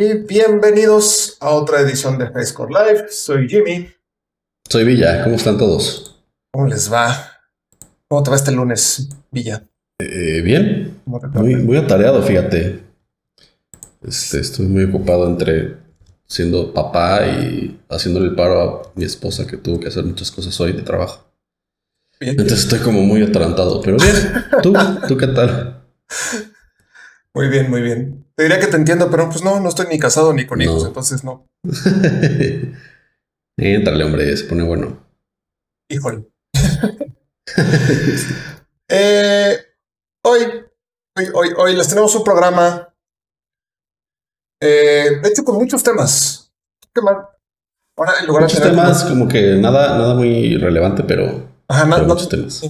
y bienvenidos a otra edición de Facecore Live. Soy Jimmy. Soy Villa, ¿cómo están todos? ¿Cómo les va? ¿Cómo te va este lunes, Villa? Eh, bien, muy, muy, atareado, fíjate. Este, estoy muy ocupado entre siendo papá y haciéndole el paro a mi esposa que tuvo que hacer muchas cosas hoy de trabajo. Entonces estoy como muy atarantado, pero bien. ¿Tú? ¿Tú qué tal? Muy bien, muy bien. Te diría que te entiendo, pero pues no, no estoy ni casado ni con hijos, entonces no. Entrale, hombre, se pone bueno. Híjole. Eh, hoy, hoy, hoy, les tenemos un programa. Eh, de hecho, con muchos temas. ¿Qué mal? Ahora, en lugar muchos de temas, como que nada, nada muy relevante, pero. Ajá, no, no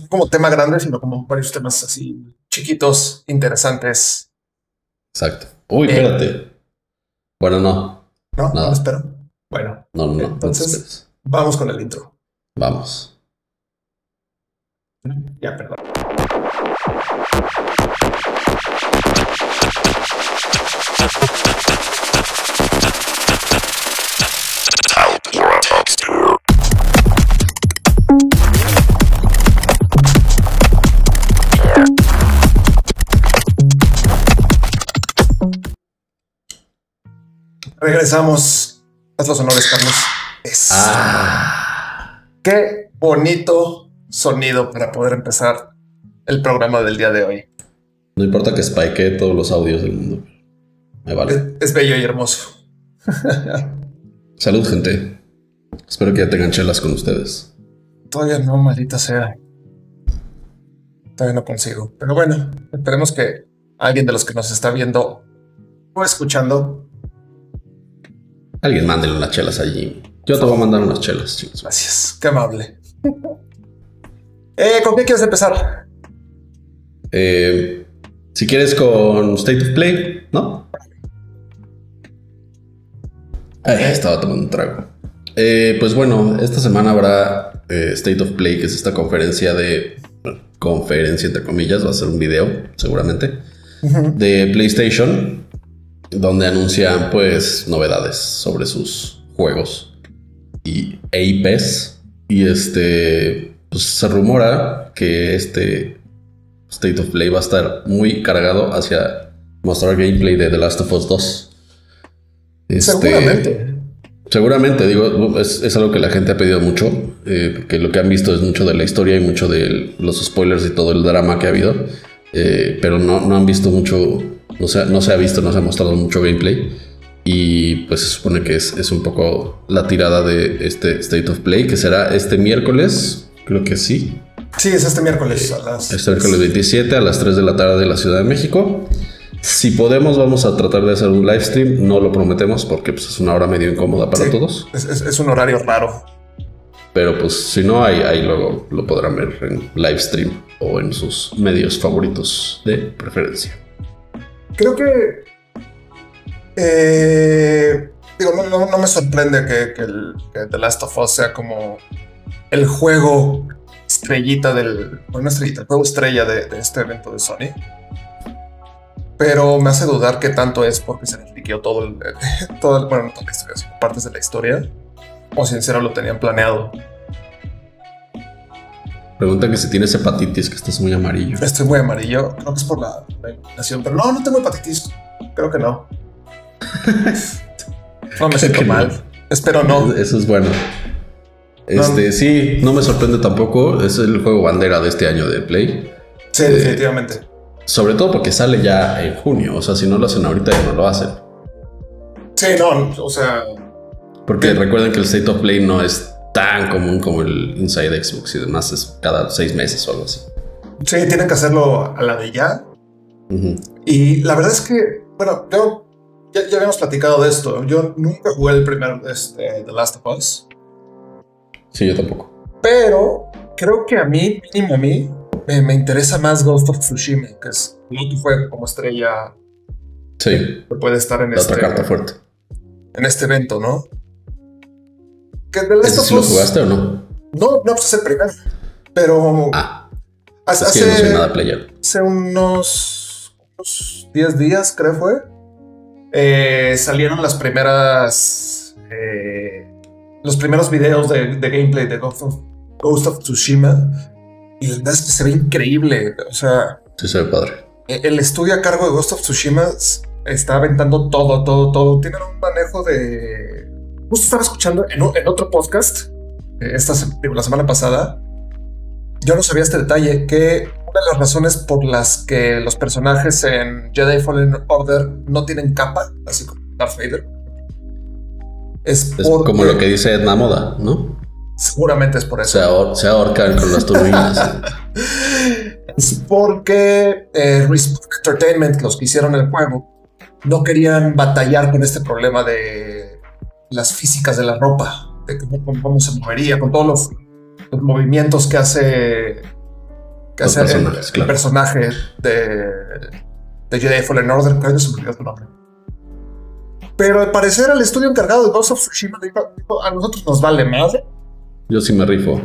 como tema grande, sino como varios temas así chiquitos, interesantes. Exacto. Uy, eh, espérate. Bueno, no. No, no, espero. Bueno. No, no, no. Entonces, vamos con el intro. Vamos. Ya, perdón. Regresamos. Haz los honores, Carlos. Ah. Qué bonito sonido para poder empezar el programa del día de hoy. No importa que spike todos los audios del mundo. Me vale. Es, bello y hermoso. Salud, gente. Espero que ya tengan chelas con ustedes. Todavía no, maldita sea. Todavía no consigo. Pero bueno, esperemos que alguien de los que nos está viendo o escuchando Alguien mándele unas chelas allí. Yo te voy a mandar unas chelas, chicos. Gracias, qué amable. eh, ¿Con qué quieres empezar? Eh, si quieres con State of Play, ¿no? estaba tomando un trago. Eh, pues bueno, esta semana habrá eh, State of Play, que es esta conferencia de. conferencia entre comillas, va a ser un video, seguramente. De PlayStation donde anuncian pues novedades sobre sus juegos y EIPs y este pues se rumora que este State of Play va a estar muy cargado hacia mostrar gameplay de The Last of Us 2. Este, seguramente. Seguramente, digo, es, algo que la gente ha pedido mucho, eh, porque lo que han visto es mucho de la historia y mucho de los spoilers y todo el drama que ha habido, eh, pero no, no han visto mucho no se, no se ha visto, no se ha mostrado mucho gameplay. Y pues se supone que es, es un poco la tirada de este State of Play, que será este miércoles, creo que sí. Sí, es este miércoles a las... Este miércoles 27 a las 3 de la tarde de la Ciudad de México. Si podemos, vamos a tratar de hacer un live stream. No lo prometemos porque pues, es una hora medio incómoda para todos. Es, es, un horario raro. Pero pues si no, ahí, ahí luego lo podrán ver en live stream o en sus medios favoritos de preferencia creo que. Eh, digo, no, me sorprende que, el, The Last of Us sea como el juego estrellita del. Bueno, estrellita, el juego estrella de, este evento de Sony. Pero me hace dudar qué tanto es porque se les todo el. Todo el bueno, no toda la historia, sino partes de la historia. O sincero lo tenían planeado. Pregunta que si tienes hepatitis, que estás muy amarillo. Estoy muy amarillo. Creo que es por la, la pero no, no tengo hepatitis. Creo que no. no me siento mal. Espero no. Eso es bueno. Este, sí, no me sorprende tampoco. Es el juego bandera de este año de Play. Sí, eh, definitivamente. Sobre todo porque sale ya en junio. O sea, si no lo hacen ahorita, ya no lo hacen. Sí, no, o sea. Porque recuerden que el State of Play no es tan común como el Inside Xbox y demás, es cada seis meses o algo así. Sí, tienen que hacerlo a la de ya. Y la verdad es que, bueno, yo ya, habíamos platicado de esto. Yo nunca jugué el primer este, The Last of Us. Sí, yo tampoco. Pero creo que a mí, mínimo a mí, me, interesa más Ghost of Tsushima, que es otro juego como estrella. Sí. Que puede estar en la este. Otra carta fuerte. En este evento, ¿no? Que lo jugaste o no? No, no, pues es el primero. Pero. Ah. Hace, no soy nada player. Hace unos, unos 10 días, creo fue. eh, salieron las primeras. eh, los primeros videos de, de gameplay de Ghost of, Ghost of Tsushima. Y la verdad es que se ve increíble. O sea, Sí, se ve padre. e- el estudio a cargo de Ghost of Tsushima está aventando todo, todo, todo. Tienen un manejo de. Justo estaba escuchando en, otro podcast, eh, esta digo, la semana pasada. Yo no sabía este detalle, que una de las razones por las que los personajes en Jedi Fallen Order no tienen capa, así como Darth Vader, es, Es porque como lo que dice Edna Moda, ¿no? seguramente es por eso. Se, ahor- se ahorcan con las turbinas. Es porque eh, Respawn Entertainment, los que hicieron el juego, no querían batallar con este problema de las físicas de la ropa, de cómo, se movería, con todos los, los movimientos que hace, que hace el, personajes, el claro. personaje de, de Jedi Fallen Order, que se me olvidó su nombre. Pero al parecer el estudio encargado de Ghost of Tsushima dijo, dijo, a nosotros nos vale madre. Yo sí me rifo.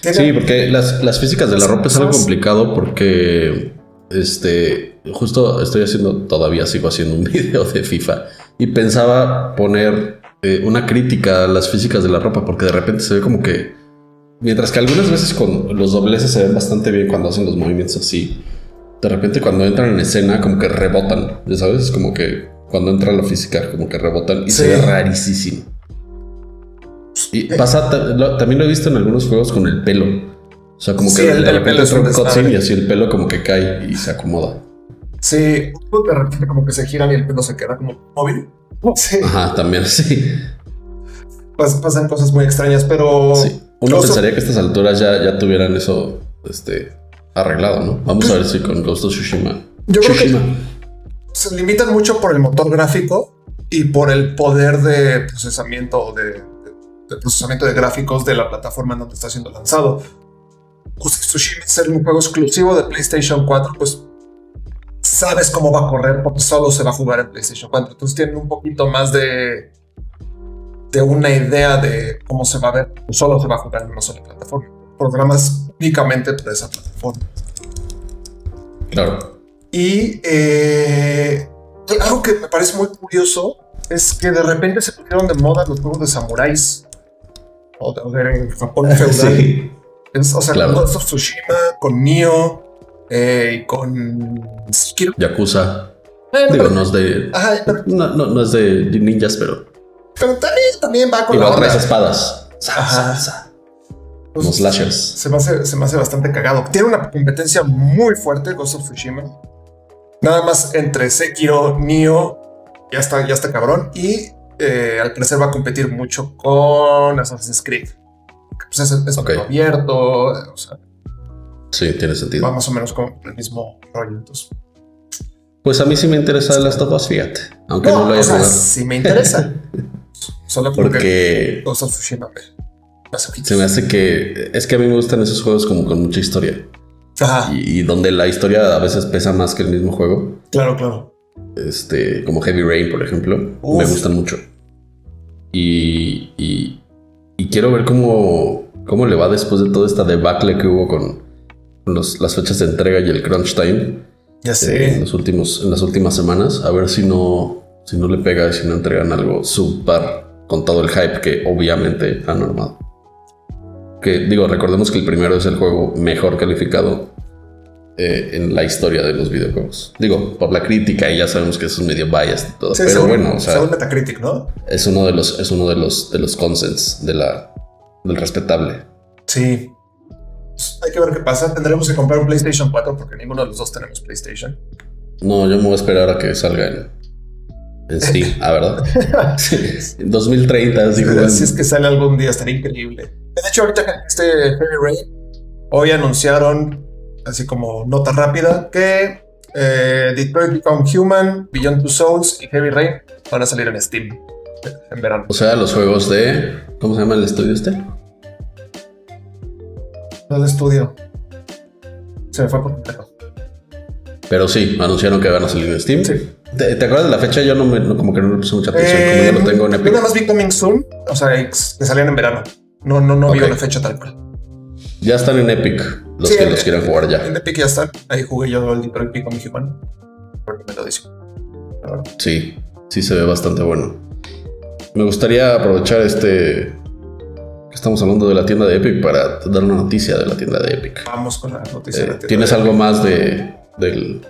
Sí, porque las, las físicas de la ropa es algo complicado porque este justo estoy haciendo todavía sigo haciendo un video de FIFA y pensaba poner eh, una crítica a las físicas de la ropa porque de repente se ve como que mientras que algunas veces con los dobleces se ven bastante bien cuando hacen los movimientos así de repente cuando entran en escena como que rebotan ya sabes Es como que cuando entra la física como que rebotan y se ve rarísimo y pasa, también lo he visto en algunos juegos con el pelo. O sea, como Sí, que el- de repente entra un cutscene y así el pelo como que cae y se acomoda. Sí, de repente como que se giran y el pelo se queda como móvil. Sí, Ajá, también sí. pas- pasan cosas muy extrañas, pero sí. Uno Ghost of- pensaría que a estas alturas ya, ya tuvieran eso este, arreglado, ¿no? Vamos a ver si con Ghost of Tsushima. Yo creo que- Tsushima. se limitan mucho por el motor gráfico y por el poder de procesamiento o de, de- de procesamiento de gráficos de la plataforma en donde está siendo lanzado. Ghost of Tsushima ser un juego exclusivo de PlayStation 4, pues sabes cómo va a correr porque solo se va a jugar en PlayStation 4. Entonces tienen un poquito más de de una idea de cómo se va a ver. Solo se va a jugar en una sola plataforma. Programas únicamente para esa plataforma. Claro. Y eh, algo que me parece muy curioso es que de repente se pusieron de moda los juegos de samuráis o de, Japón feudal. Sí. Es- o sea, Claro. con Ghost of Tsushima, con Nioh eh, y con Sekiro. Yakuza. Eh, Digo, pero- no es de. Ajá, pero, No, no, no es de ninjas, pero. pero también, también va con la onda. espadas. Ajá. Pues, Como slashers. se me, hace, se me hace bastante cagado. Tiene una competencia muy fuerte, Ghost of Tsushima. Nada más entre Sekiro, Nioh, ya está, ya está cabrón. Y eh, al parecer va a competir mucho con Assassin's Creed. Que, Pues es, es Ok. mundo abierto, o sea, Sí, tiene sentido. va más o menos con el mismo rollo. Entonces, Pues a mí sí me interesa Last of Us, fíjate. Aunque no, lo o haya sea, jugado. sí me interesa. Solo porque Ghost of Tsushima se me hace que. Es que a mí me gustan esos juegos como con mucha historia. Ajá, Y, y donde la historia a veces pesa más que el mismo juego. claro, claro. Este, como Heavy Rain, por ejemplo. Uf. Me gustan mucho. Y, y, y quiero ver cómo, cómo le va después de toda esta debacle que hubo con los- las fechas de entrega y el crunch time. Ya eh, en, sé. los últimos, en las últimas semanas. A ver si no, si no le pega y si no entregan algo super con todo el hype que obviamente han armado. Que digo, recordemos que el primero es el juego mejor calificado eh, en la historia de los videojuegos. Digo, por la crítica y ya sabemos que eso es medio biased y todo. Sí, pero según- bueno, o sea, Metacritic, ¿no? es uno de los, es uno de los, de los consens de la, del respetable. Sí. Hay que ver qué pasa. Tendremos que comprar un PlayStation 4 porque ninguno de los dos tenemos PlayStation. No, yo me voy a esperar a que salga en, en Steam, ah, ¿verdad? Sí, en 2030, así si es que sale algún día, estaría increíble. De hecho, ahorita que este Heavy Rain, hoy anunciaron, así como nota rápida, que eh, Detroit Become Human, Beyond Two Souls y Heavy Rain van a salir en Steam en verano. O sea, los juegos de. ¿Cómo se llama el estudio este? No el estudio. Se me fue por completo. Pero sí, anunciaron que van a salir en Steam. Sí. ¿Te, te acuerdas de la fecha? Yo no me, no- como que no le puse mucha atención, como ya lo tengo en yo Epic. nada más vi Coming Soon, o sea, ex- que salían en verano. No, no, no vi una fecha tal cual. Ya están en Epic, los Sí, que en- los quieran jugar ya. En Epic ya están. Ahí jugué yo el Detroit Become Human. Recomendadísimo. La verdad. Sí. sí se ve bastante bueno. Me gustaría aprovechar este estamos hablando de la tienda de Epic para dar una noticia de la tienda de Epic. Vamos con la noticia. de la Eh, tienda ¿Tienes de- algo más de, del,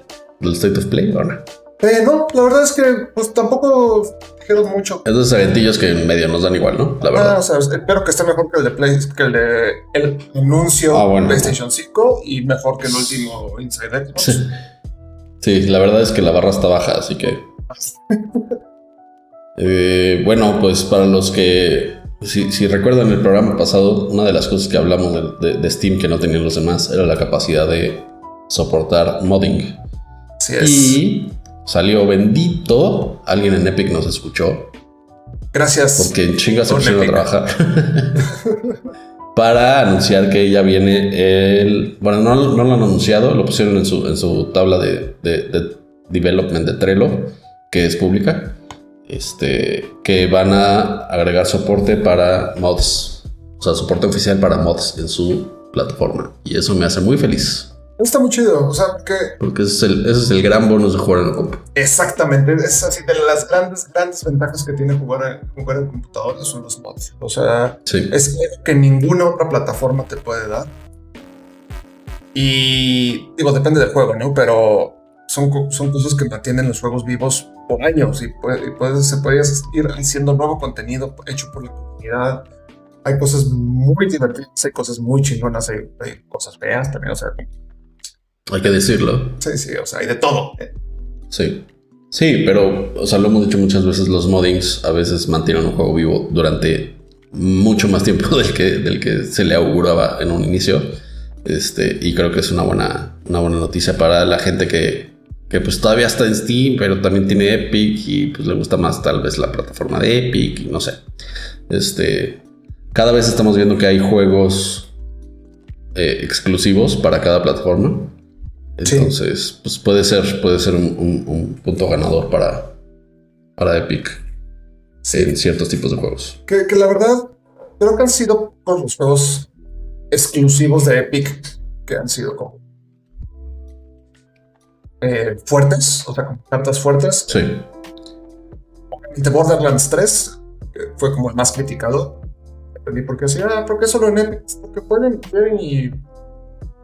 del State of Play o no? Eh, no, la verdad es que pues tampoco dijeron mucho. Esos eventillos que en medio nos dan igual, ¿no? La Ah, verdad. o sea, espero que esté mejor que el de Play, que el de el anuncio Ah, bueno. PlayStation 5 y mejor que el último Inside Xbox. Sí. Sí, la verdad es que la barra está baja, así que. Eh, bueno, pues para los que. Si, si recuerdan el programa pasado, una de las cosas que hablamos de, de- de Steam que no tenían los demás era la capacidad de soportar modding. Así es. Y salió bendito. Alguien en Epic nos escuchó. Gracias. Porque en chinga se pusieron a trabajar. para anunciar que ya viene el. Bueno, no, no lo han anunciado, lo pusieron en su, en su tabla de, de- de development de Trello, que es pública. Este, que van a agregar soporte para mods. O sea, soporte oficial para mods en su plataforma. Y eso me hace muy feliz. Está muy chido. O sea, que Porque ese es el, ese es el gran bonus de jugar en la compu. exactamente es así de las grandes, grandes ventajas que tiene jugar en, jugar en computadores son los mods. O sea, Sí. es algo que ninguna otra plataforma te puede dar. Y digo, depende del juego, ¿no? Pero son, son cosas que mantienen los juegos vivos por años y, puede- y puedes, se puede ir haciendo nuevo contenido hecho por la comunidad. Hay cosas muy divertidas, hay cosas muy chingonas, hay, hay cosas feas también, o sea, Hay que decirlo. sí, sí, o sea, hay de todo. Sí. Sí, pero, o sea, lo hemos dicho muchas veces, los moddings a veces mantienen un juego vivo durante mucho más tiempo del que, del que se le auguraba en un inicio. Este, y creo que es una buena, una buena noticia para la gente que, que pues todavía está en Steam, pero también tiene Epic y pues le gusta más tal vez la plataforma de Epic y no sé. Este, cada vez estamos viendo que hay juegos eh, exclusivos para cada plataforma. Sí. Entonces, pues puede ser, puede ser un, un- un punto ganador para, para Epic en ciertos tipos de juegos. Que, que la verdad, creo que han sido con los juegos exclusivos de Epic que han sido como eh, fuertes, o sea, con cartas fuertes. Sí, De Borderlands 3, que fue como el más criticado. Entendí por qué así, ah, ¿por qué solo en Epic? Porque pueden, pueden y.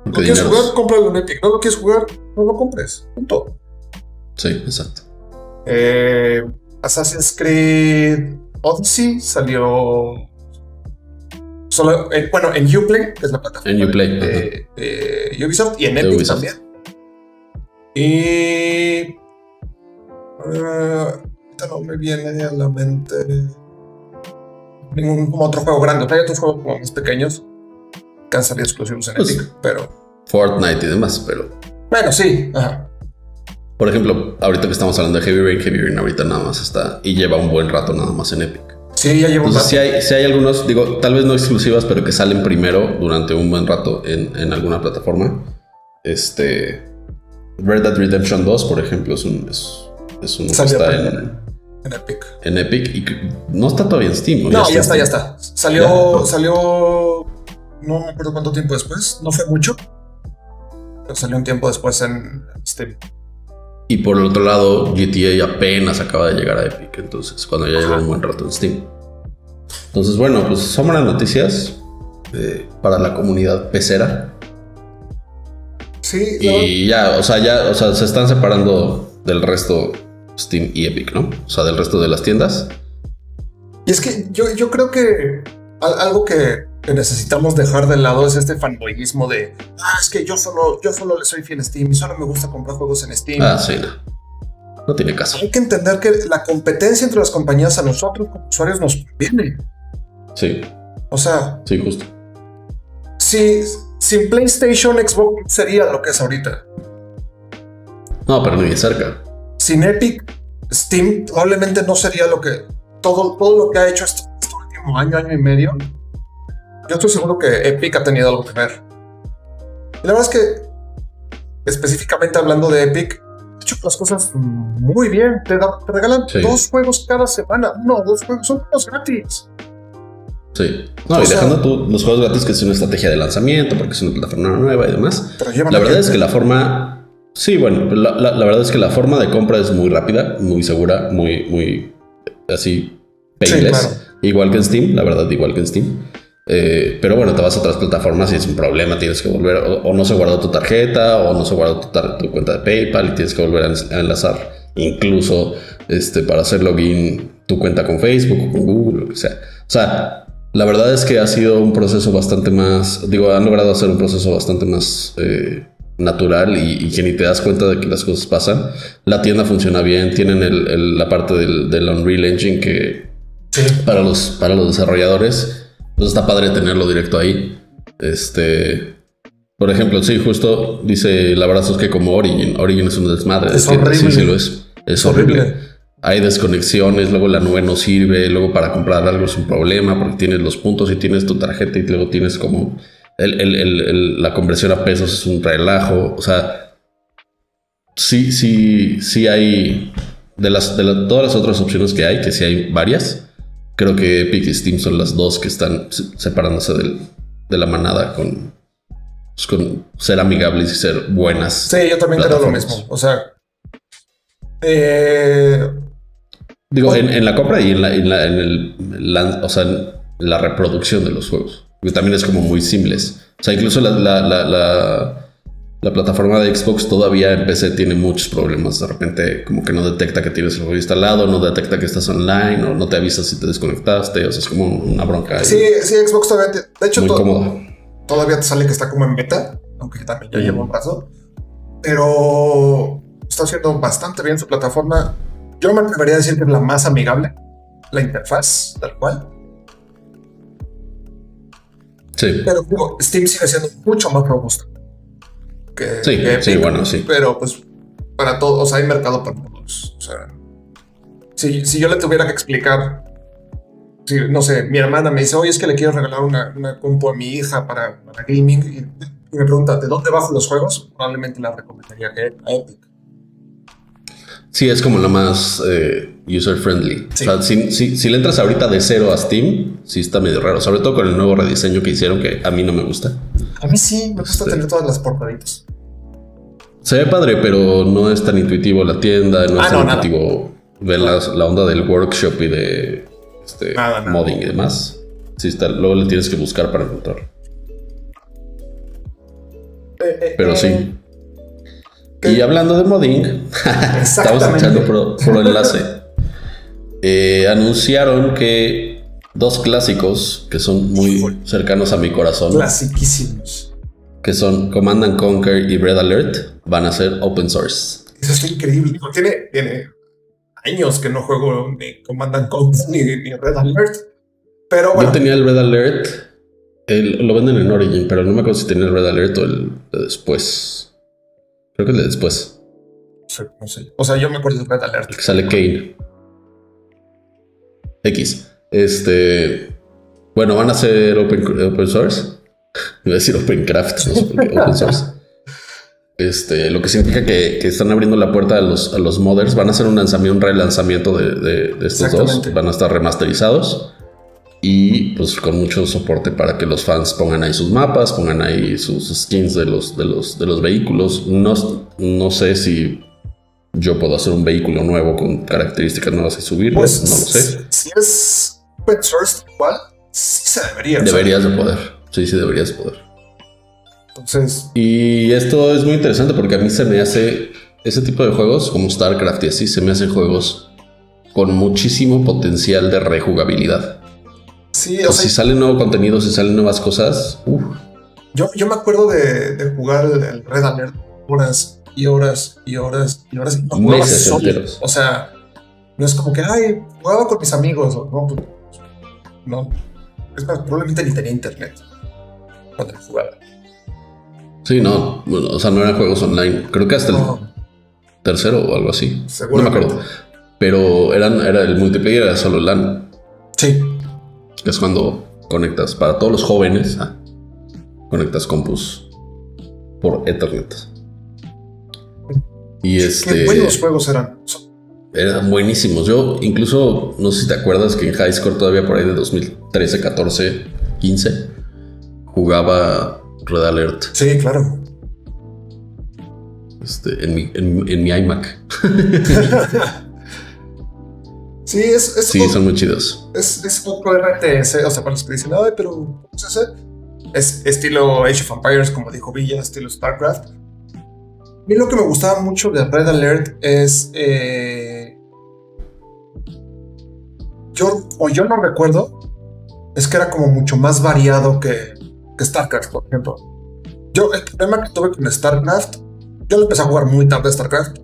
¿No quieres jugar? Cómpralo en Epic. ¿No lo quieres jugar? No lo compres. Punto. Sí, exacto. Eh, Assassin's Creed Odyssey salió. Solo, eh, bueno, en Uplay, que es la plataforma En Uplay, de, de Ubisoft, y en Epic Ubisoft. también. Y. ahorita no me viene a la mente ningún como otro juego grande. O sea, hay otros juegos como más pequeños que han salido exclusivos en Pues- Epic, pero. Fortnite y demás, pero Bueno, sí. Ajá. por ejemplo, ahorita que estamos hablando de Heavy Rain, Heavy Rain ahorita nada más está y lleva un buen rato nada más en Epic. Sí, ya llevo un rato. si hay, si hay algunos, digo, tal vez no exclusivas, pero que salen primero durante un buen rato en, en alguna plataforma. Este. Red Dead Redemption 2, por ejemplo, es un. Es, es uno que está en, En Epic. en Epic y no está todavía en Steam. ¿o No, ya está, ya está. Salió, Ya. salió, no me acuerdo cuánto tiempo después, no fue mucho, pero salió un tiempo después en Steam. Y por el otro lado, GTA apenas acaba de llegar a Epic, entonces cuando ya lleva un buen rato en Steam. Entonces, bueno, pues son buenas noticias eh, para la comunidad pecera. Sí, Y ya, o sea, ya, o sea, se están separando del resto Steam y Epic, ¿no? O sea, del resto de las tiendas. y es que yo, yo creo que al- algo que, necesitamos dejar de lado es este fanboyismo de, ah, es que yo solo, yo solo le soy fiel a Steam y solo me gusta comprar juegos en Steam. Ah, sí, no. No tiene caso. Hay que entender que la competencia entre las compañías a nosotros como usuarios nos conviene. Sí, O sea, sí, justo. si sin PlayStation, Xbox sería lo que es ahorita. No, pero ni de cerca. sin Epic, Steam probablemente no sería lo que todo, todo lo que ha hecho este, este último año, año y medio. Yo estoy seguro que Epic ha tenido algo que ver. Y la verdad es que, específicamente hablando de Epic, ha hecho las cosas muy bien. Te, da- te regalan Sí. dos juegos cada semana. No, dos juegos son juegos gratis. Sí. No, O y sea- dejando tú los juegos gratis, que es una estrategia de lanzamiento, porque es una plataforma nueva y demás. Pero La verdad es que la forma Sí, bueno, la, la- la verdad es que la forma de compra es muy rápida, muy segura, muy, muy así, painless. claro. Igual que en Steam, la verdad, igual que en Steam. Eh, pero bueno, te vas a otras plataformas y es un problema, tienes que volver, o, o no se guardó tu tarjeta, o no se guardó tu, tu cuenta de PayPal y tienes que volver a, enlazar, incluso este, para hacer login tu cuenta con Facebook o con Google, lo que sea. O sea, la verdad es que ha sido un proceso bastante más, digo, han logrado hacer un proceso bastante más eh, natural y, y que ni te das cuenta de que las cosas pasan. La tienda funciona bien, tienen el- el- la parte del, del Unreal Engine que Sí. para los, para los desarrolladores. Entonces está padre tenerlo directo ahí. Este, por ejemplo, sí, justo dice el abrazo es que como Origin, Origin es un desmadre. Es de tienda, Sí, horrible. sí lo es. Es, Es horrible. horrible. Hay desconexiones, luego la nube no sirve, luego para comprar algo es un problema porque tienes los puntos y tienes tu tarjeta y luego tienes como el- el- el- el- la conversión a pesos es un relajo. O sea, sí, sí, sí hay de las de la- todas las otras opciones que hay, que sí hay varias. Creo que Epic y Steam son las dos que están se- separándose del- de la manada con, pues, con ser amigables y ser buenas. Sí, yo también creo lo mismo. O sea, eh, Digo, en, en la compra y en la, en la- en el, la- o sea, en la reproducción de los juegos. Que también es como muy simples. O sea, incluso la, la, la, la- la plataforma de Xbox todavía en PC tiene muchos problemas. De repente, como que no detecta que tienes el juego instalado, no detecta que estás online, o no te avisa si te desconectaste. O sea, es como una bronca sí, sí, Xbox todavía. te- de hecho, muy to- todavía te sale que está como en beta, aunque también ya lleva un paso. Pero está haciendo bastante bien su plataforma. Yo me atrevería a decir que es la más amigable, la interfaz, tal cual. Sí. Pero digo, Steam sigue siendo mucho más robusta. Que, Sí, que sí, bueno, sí. Pero pues para todos, o sea, hay mercado para todos. O sea, si, si yo le tuviera que explicar, si, no sé, mi hermana me dice, oye, es que le quiero regalar una, una compu a mi hija para, para gaming y, y me pregunta, ¿de dónde bajo los juegos? Probablemente la recomendaría que a Epic. Sí, es como lo más eh, user friendly. Sí. O sea, si, si- si le entras ahorita de cero a Steam, sí está medio raro. Sobre todo con el nuevo rediseño que hicieron, que a mí no me gusta. A mí sí, me gusta tener todas las portaditas. Se ve padre, pero no es tan intuitivo la tienda, no Ah, es tan no, intuitivo ver la, la onda del workshop y de este, Nada, nada. modding y demás. Sí está, luego le tienes que buscar para encontrar. Eh, eh, Pero sí. Y hablando de modding, estamos echando pro, pro enlace. Eh, anunciaron que dos clásicos que son muy cercanos a mi corazón, Clasiquísimos. que son Command and Conquer y Red Alert, van a ser open source. Eso está increíble. Tiene, tiene años que no juego ni Command and Conquer ni, ni Red Alert. Pero bueno, Yo tenía el Red Alert, el- lo venden en Origin, pero no me acuerdo si tenía el Red Alert o el de después. Creo que el de después, no sé. O sea, yo me acuerdo de Red Alert. el que sale Kane. X. Este. Bueno, van a ser open, open source. Iba a decir open craft, no sé por qué, open source. Este, lo que significa que, que están abriendo la puerta a los, a los modders. Van a hacer un lanzamiento, un relanzamiento de, de- de estos dos. Van a estar remasterizados. Y pues con mucho soporte para que los fans pongan ahí sus mapas, pongan ahí sus skins de los, de los, de los vehículos. No, no sé si yo puedo hacer un vehículo nuevo con características nuevas y subirlo. Pues no lo sé. Si es open source, igual sí se debería. o sea, Deberías de poder. Sí, sí, deberías de poder. entonces, Y esto es muy interesante porque a mí se me hace ese tipo de juegos como StarCraft y así, se me hacen juegos con muchísimo potencial de rejugabilidad. Sí, O sea, si salen nuevos contenidos, si salen nuevas cosas, uf, yo, yo me acuerdo de, de jugar el, Red Alert horas y horas y horas y horas. Y no Meses enteros. O sea, no es como que, ay, jugaba con mis amigos. No, pues, no. Es más, probablemente ni tenía internet cuando jugaba. sí, no, bueno, o sea, no eran juegos online. Creo que hasta el tercero o algo así. No me acuerdo. Pero eran, era el multiplayer era solo LAN, Sí, que es cuando conectas para todos los jóvenes, ah, conectas compus por Ethernet. Y este. qué buenos juegos eran. Eran buenísimos. Yo incluso, no sé si te acuerdas que en High Score todavía por ahí de 2013, 14, 15, jugaba Red Alert. Sí, claro. este, en, mi, en, mi iMac. sí, es, es sí, son muy chidos. Es, es otro RTS, o sea, para los que dicen, ay, pero es estilo Age of Empires, como dijo Villa, estilo StarCraft. A mí lo que me gustaba mucho de Red Alert es. Eh, yo, o yo no recuerdo, es que era como mucho más variado que, que StarCraft, por ejemplo. Yo, el problema que tuve con StarCraft, yo empecé a jugar muy tarde StarCraft.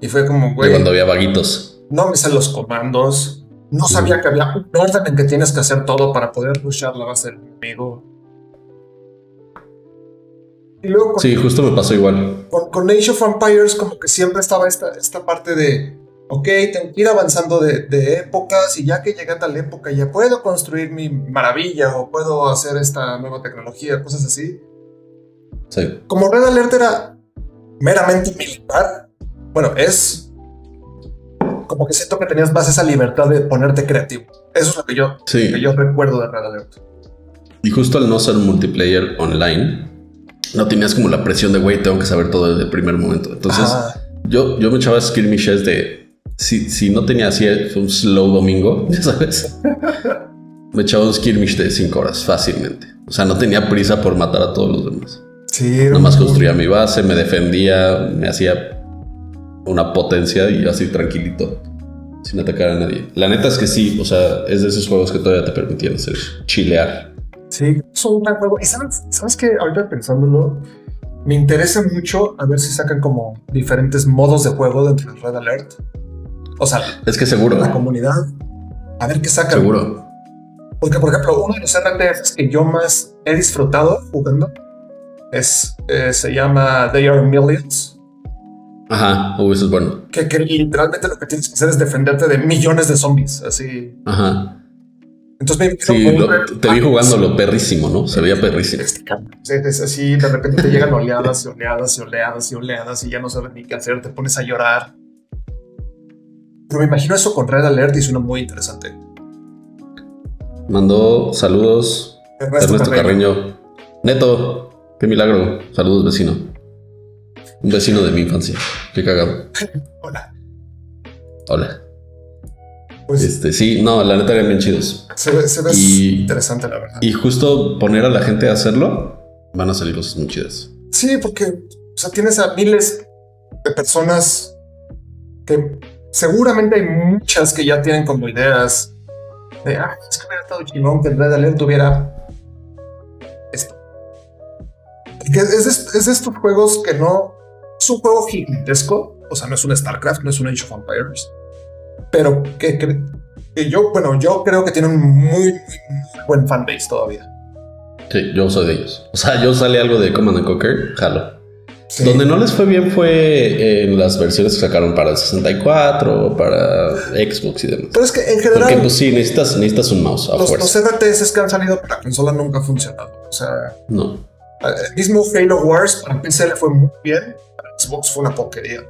Y fue como, güey. cuando había vaguitos. No me sé los comandos. No sabía que había un orden en que tienes que hacer todo para poder rushar la base del enemigo. Y luego sí, justo me pasó igual. Con, Age of Empires, como que siempre estaba esta, esta parte de, ok, tengo que ir avanzando de, de, épocas y ya que llegué a tal época ya puedo construir mi maravilla o puedo hacer esta nueva tecnología, cosas así. Sí. Como Red Alert era meramente militar, bueno, es como que siento que tenías más esa libertad de ponerte creativo. Eso es lo que yo, que yo recuerdo de Red Alert. Y justo al no ser multiplayer online, no tenías como la presión de, güey, tengo que saber todo desde el primer momento. Entonces, yo, yo me echaba skirmishes de, si, si no tenía así un slow domingo, ya sabes, me echaba un skirmish de 5 horas fácilmente. O sea, no tenía prisa por matar a todos los demás. Sí, Nomás construía mi base, me defendía, me hacía una potencia y así tranquilito, sin atacar a nadie. La neta es que sí, o sea, es de esos juegos que todavía te permitían hacer chilear. Sí, es un gran juego. Y sabes, sabes que ahorita pensándolo, me interesa mucho a ver si sacan como diferentes modos de juego dentro de Red Alert. O sea, es que seguro. La comunidad. A ver qué sacan. Seguro. Porque, por ejemplo, uno de los RTFs que yo más he disfrutado jugando es, eh, se llama They Are Millions. Ajá, eso es bueno. Que, que, literalmente lo que tienes que hacer es defenderte de millones de zombies, así. Ajá. Entonces me sí, te vi jugándolo perrísimo, ¿no? Se veía perrísimo. Es así, de repente te llegan oleadas y oleadas y oleadas y oleadas y ya no sabes ni qué hacer, te pones a llorar. Pero me imagino eso con Red Alert y suena muy interesante. Mandó saludos Ernesto, Carreño. Neto, qué milagro. Saludos, vecino. Un vecino de mi infancia. Qué cagado. Hola. Hola. Pues, este, sí, no, la neta eran bien chidos. Se ve, interesante, la verdad. Y justo poner a la gente a hacerlo, van a salir cosas muy chidas. Sí, porque, o sea, tienes a miles de personas que seguramente hay muchas que ya tienen como ideas de, ah, es que hubiera estado chingón que en Red Alert tuviera esto. Es de estos juegos que no es un juego gigantesco, o sea, no es un StarCraft, no es un Age of Empires pero que, que, yo, bueno, yo creo que tienen un muy, muy, buen fanbase todavía. Sí, yo soy de ellos. O sea, yo salí algo de Command Conquer, jalo. Donde no les fue bien fue en las versiones que sacaron para el 64, para Xbox y demás. Pero es que en general. Porque pues sí, necesitas, necesitas un mouse. A los, los RTS que han salido para consola nunca han funcionado. O sea. No. El mismo Halo Wars para PC le fue muy bien. Xbox fue una porquería.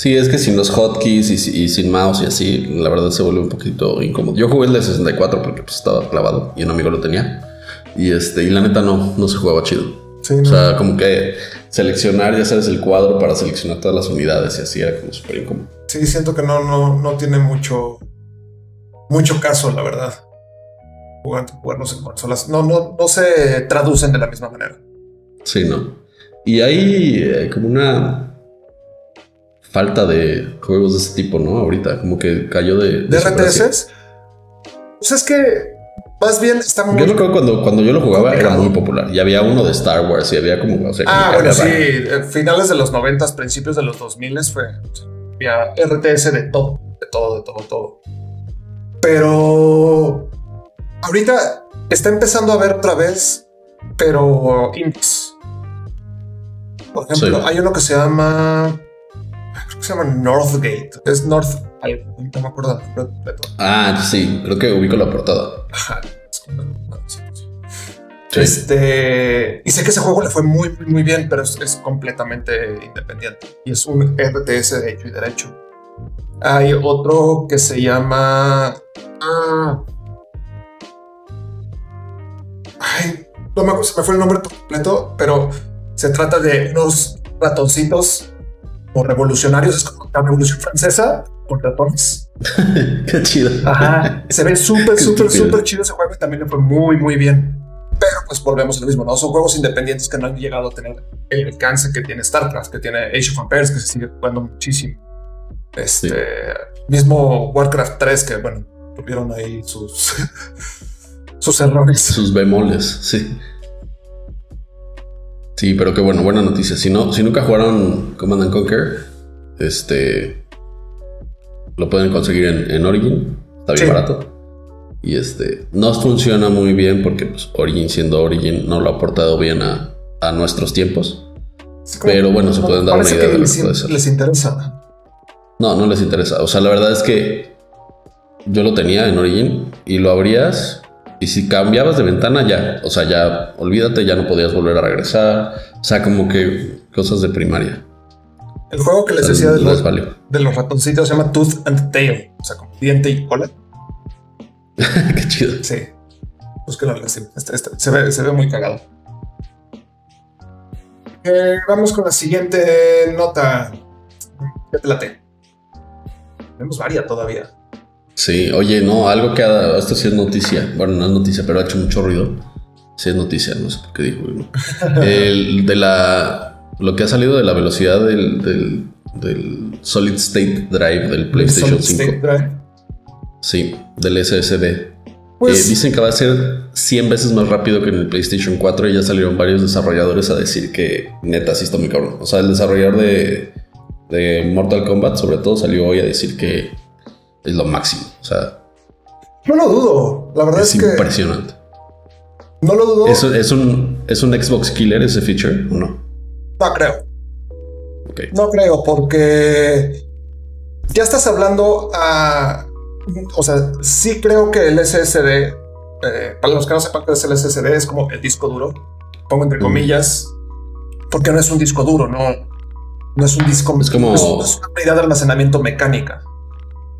Sí, es que sin los hotkeys y, sin mouse y así, la verdad se vuelve un poquito incómodo. Yo jugué el de 64 porque pues, estaba clavado y un amigo lo tenía. Y este, y la neta no, no se jugaba chido. o sea, como que seleccionar, ya sabes, el cuadro para seleccionar todas las unidades y así era como súper incómodo. Sí, siento que no, no, no tiene mucho, mucho caso, la verdad. Jugando, jugarnos en consolas. No, no, no se traducen de la misma manera. Sí, no. Y hay eh, como una falta de juegos de ese tipo, ¿no? Ahorita, como que cayó de. ¿De, RTS? Pues es que más bien está muy. Yo acuerdo cuando, cuando yo lo jugaba era muy popular. Y había uno de Star Wars y había como. O ah, bueno, sí. Eh, finales de los 90, principios de los 2000 fue. Había RTS de todo, de todo, de todo, todo. Pero. Ahorita está empezando a ver otra vez, pero indies. Por ejemplo, hay uno que se llama se llama Northgate. Es North. no me acuerdo Ah, sí, creo que ubico la portada. Ajá. Este, y sé que ese juego le fue muy, muy bien, pero es, completamente independiente. Y es un RTS de hecho y derecho. Hay otro que se llama. Ah, ay, no me, se me fue el nombre completo, pero se trata de unos ratoncitos o revolucionarios, es como la revolución francesa con ratones. Qué chido. Ajá. Se ve súper, súper, súper chido ese juego y también le fue muy, muy bien. Pero pues volvemos a lo mismo, ¿no? Son juegos independientes que no han llegado a tener el alcance que tiene StarCraft, que tiene Age of Empires, que se sigue jugando muchísimo. Este Sí. mismo Warcraft 3, que bueno, tuvieron ahí sus, sus errores. Sus bemoles, sí. Sí, pero qué bueno, buena noticia. Si no, si nunca jugaron Command and Conquer, este lo pueden conseguir en, en Origin. Está bien Sí. barato. Y este no funciona muy bien porque pues, Origin siendo Origin no lo ha aportado bien a, a nuestros tiempos. Pero bueno, se pueden dar una idea de lo les, que puede ser. les interesa. No, no les interesa. O sea, la verdad es que yo lo tenía en Origin y lo abrías y si cambiabas de ventana ya, o sea, ya olvídate, ya no podías volver a regresar. O sea, como que cosas de primaria. El juego que les decía de los, valió. de los ratoncitos se llama Tooth and Tail, o sea, como diente y cola. Qué chido. Sí. Búsquelo en la Steam. Este- este- se, ve, se ve muy cagado. Eh, vamos con la siguiente nota. ¿Qué plate? Tenemos varias todavía. Sí, oye, no, algo que ha, esto sí es noticia. Bueno, no es noticia, pero ha hecho mucho ruido. Sí es noticia, no sé por qué dijo. ¿no? El de la, lo que ha salido de la velocidad del, del, del Solid State Drive del PlayStation Solid 5. State Drive. Sí, del SSD. Pues- Eh, dicen que va a ser 100 veces más rápido que en el PlayStation 4 y ya salieron varios desarrolladores a decir que neta sí está muy cabrón. O sea, el desarrollador de, de Mortal Kombat sobre todo salió hoy a decir que es lo máximo. O sea, No lo dudo. La verdad es es, que impresionante. no lo dudo. ¿Es, es, un, ¿Es un Xbox killer ese feature o no? No creo. No creo, porque ya estás hablando a. O sea, sí creo que el SSD, eh, para los que no sepan qué es el SSD, es como el disco duro. Pongo entre Mm. comillas, porque no es un disco duro, no, no es un disco. Es como- es, es una unidad de almacenamiento mecánica.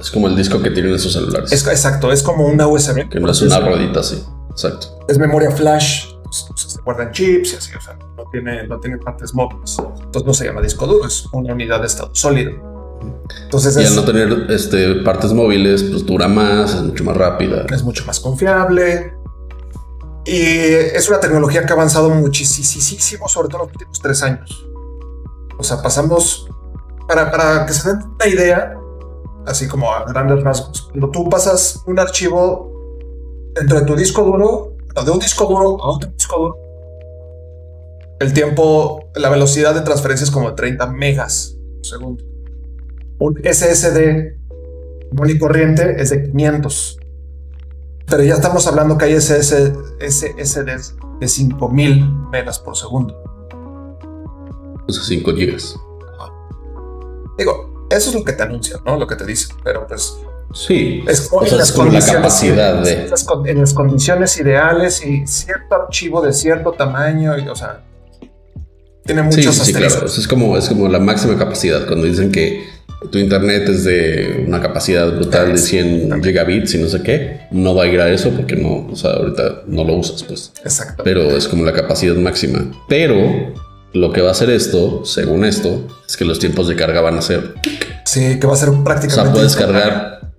Es como el disco que tienen esos celulares. Es, exacto, es como una USB. que no es una ruedita así. Exacto. es memoria flash, pues, se guardan chips y así, o sea, no tiene, no tiene partes móviles. Entonces no se llama disco duro, es una unidad de estado sólido. Entonces Y es, al no tener este, partes móviles, pues dura más, es mucho más rápida. es mucho más confiable. Y es una tecnología que ha avanzado muchísimo, sobre todo en los últimos tres años. O sea, pasamos, para, para que se den una idea, así como a grandes rasgos, cuando tú pasas un archivo dentro de tu disco duro, de un disco duro a otro disco duro, el tiempo, la velocidad de transferencia es como de 30 megas por segundo. Un SSD común y corriente es de 500. Pero ya estamos hablando que hay SS, SSDs de 5000 megas por segundo. O sea, 5 gigas. Digo, eso es lo que te anuncian, ¿no? Lo que te dicen. Pero pues Sí. es O sea, en es las como la condiciones capacidad ideales, de- en las con- en las condiciones ideales y cierto archivo de cierto tamaño, y, o sea, tiene muchos sí, sí, claro. asteriscos. Es como, es como la máxima capacidad. Cuando dicen que tu internet es de una capacidad brutal de 100 gigabits y no sé qué, no va a ir a eso porque no, o sea, ahorita no lo usas, pues. Exacto. Pero es como la capacidad máxima. Pero lo que va a hacer esto, según esto, es que los tiempos de carga van a ser. Sí, que va a ser O prácticamente. sea, puedes cargar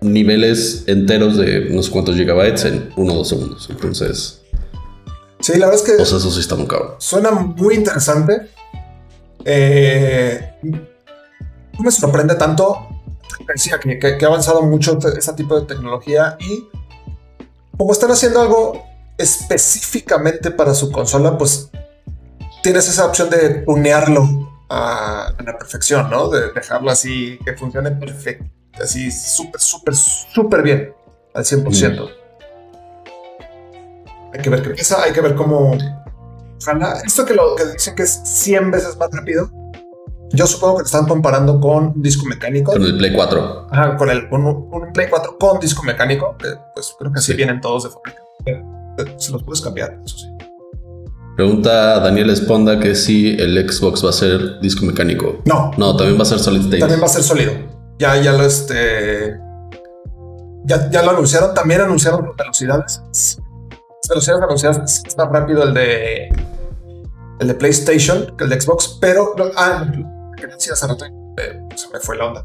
niveles enteros de no sé cuántos gigabytes en uno o dos segundos. Entonces, Sí, la verdad es que pues eso sí está muy cabrón. Suena muy interesante. Eh, no me sorprende tanto. Decía que, que- que ha avanzado mucho te- ese tipo de tecnología y como están haciendo algo específicamente para su consola, pues tienes esa opción de tunearlo a, a la perfección, ¿no? De dejarlo así, que funcione perfecto, así súper, súper, súper bien, al 100%. Hay que ver qué pasa, hay que ver cómo, Ojalá, esto que lo que dicen que es 100 veces más rápido, yo supongo que lo están comparando con un disco mecánico. Con el Play 4. Ajá, con, el, con un, un Play 4 con disco mecánico, que pues creo que así Sí. vienen todos de fábrica. Se los puedes cambiar, eso sí. Pregunta Daniel Esponda que si el Xbox va a ser disco mecánico. No, No, también va a ser Solid State. también va a ser sólido. Ya, ya lo este. Ya, ya lo anunciaron, también anunciaron las velocidades. Las velocidades anunciadas es más rápido el de el de PlayStation que el de Xbox, pero ah, que decía hace rato, eh, se me fue la onda.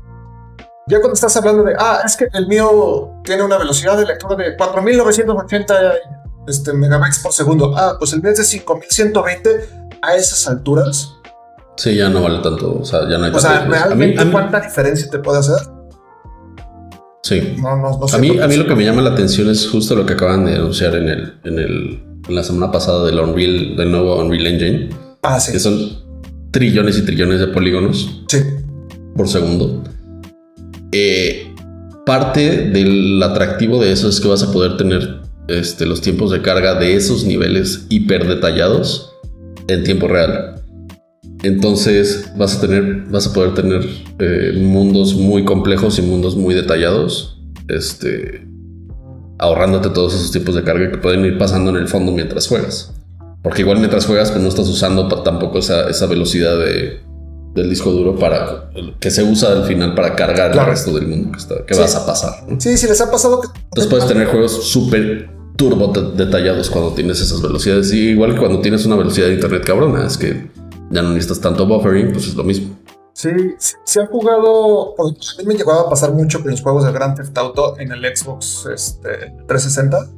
Ya cuando estás hablando de, ah, es que el mío tiene una velocidad de lectura de 4980 este, megabytes por segundo. Ah, pues el mío es de 5120 a esas alturas. Sí, ya no vale tanto. O sea, ya no hay O sea, realmente, ¿cuánta diferencia te puede hacer? Sí. No, no, no sé a, mí, a mí lo que me llama la atención es justo lo que acaban de anunciar en, el, en, el, en la semana pasada del Unreal, del nuevo Unreal Engine. Ah, sí. Que son trillones y trillones de polígonos. Sí. Por segundo. Eh, parte del atractivo de eso es que vas a poder tener este, los tiempos de carga de esos niveles hiper detallados en tiempo real. Entonces vas a tener, vas a poder tener eh, mundos muy complejos y mundos muy detallados, este, ahorrándote todos esos tipos de carga que pueden ir pasando en el fondo mientras juegas. Porque igual mientras juegas, pues no estás usando tampoco esa, esa velocidad de, del disco duro para que se usa al final para cargar el resto del mundo que, vas a pasar. Sí, sí, les ha pasado que. Entonces puedes tener juegos súper turbo detallados cuando tienes esas velocidades. Y igual que cuando tienes una velocidad de internet cabrona, es que ya no necesitas tanto buffering, pues es lo mismo. Sí, se han jugado. A mí me llegaba a pasar mucho con los juegos de Grand Theft Auto en el Xbox este, 360.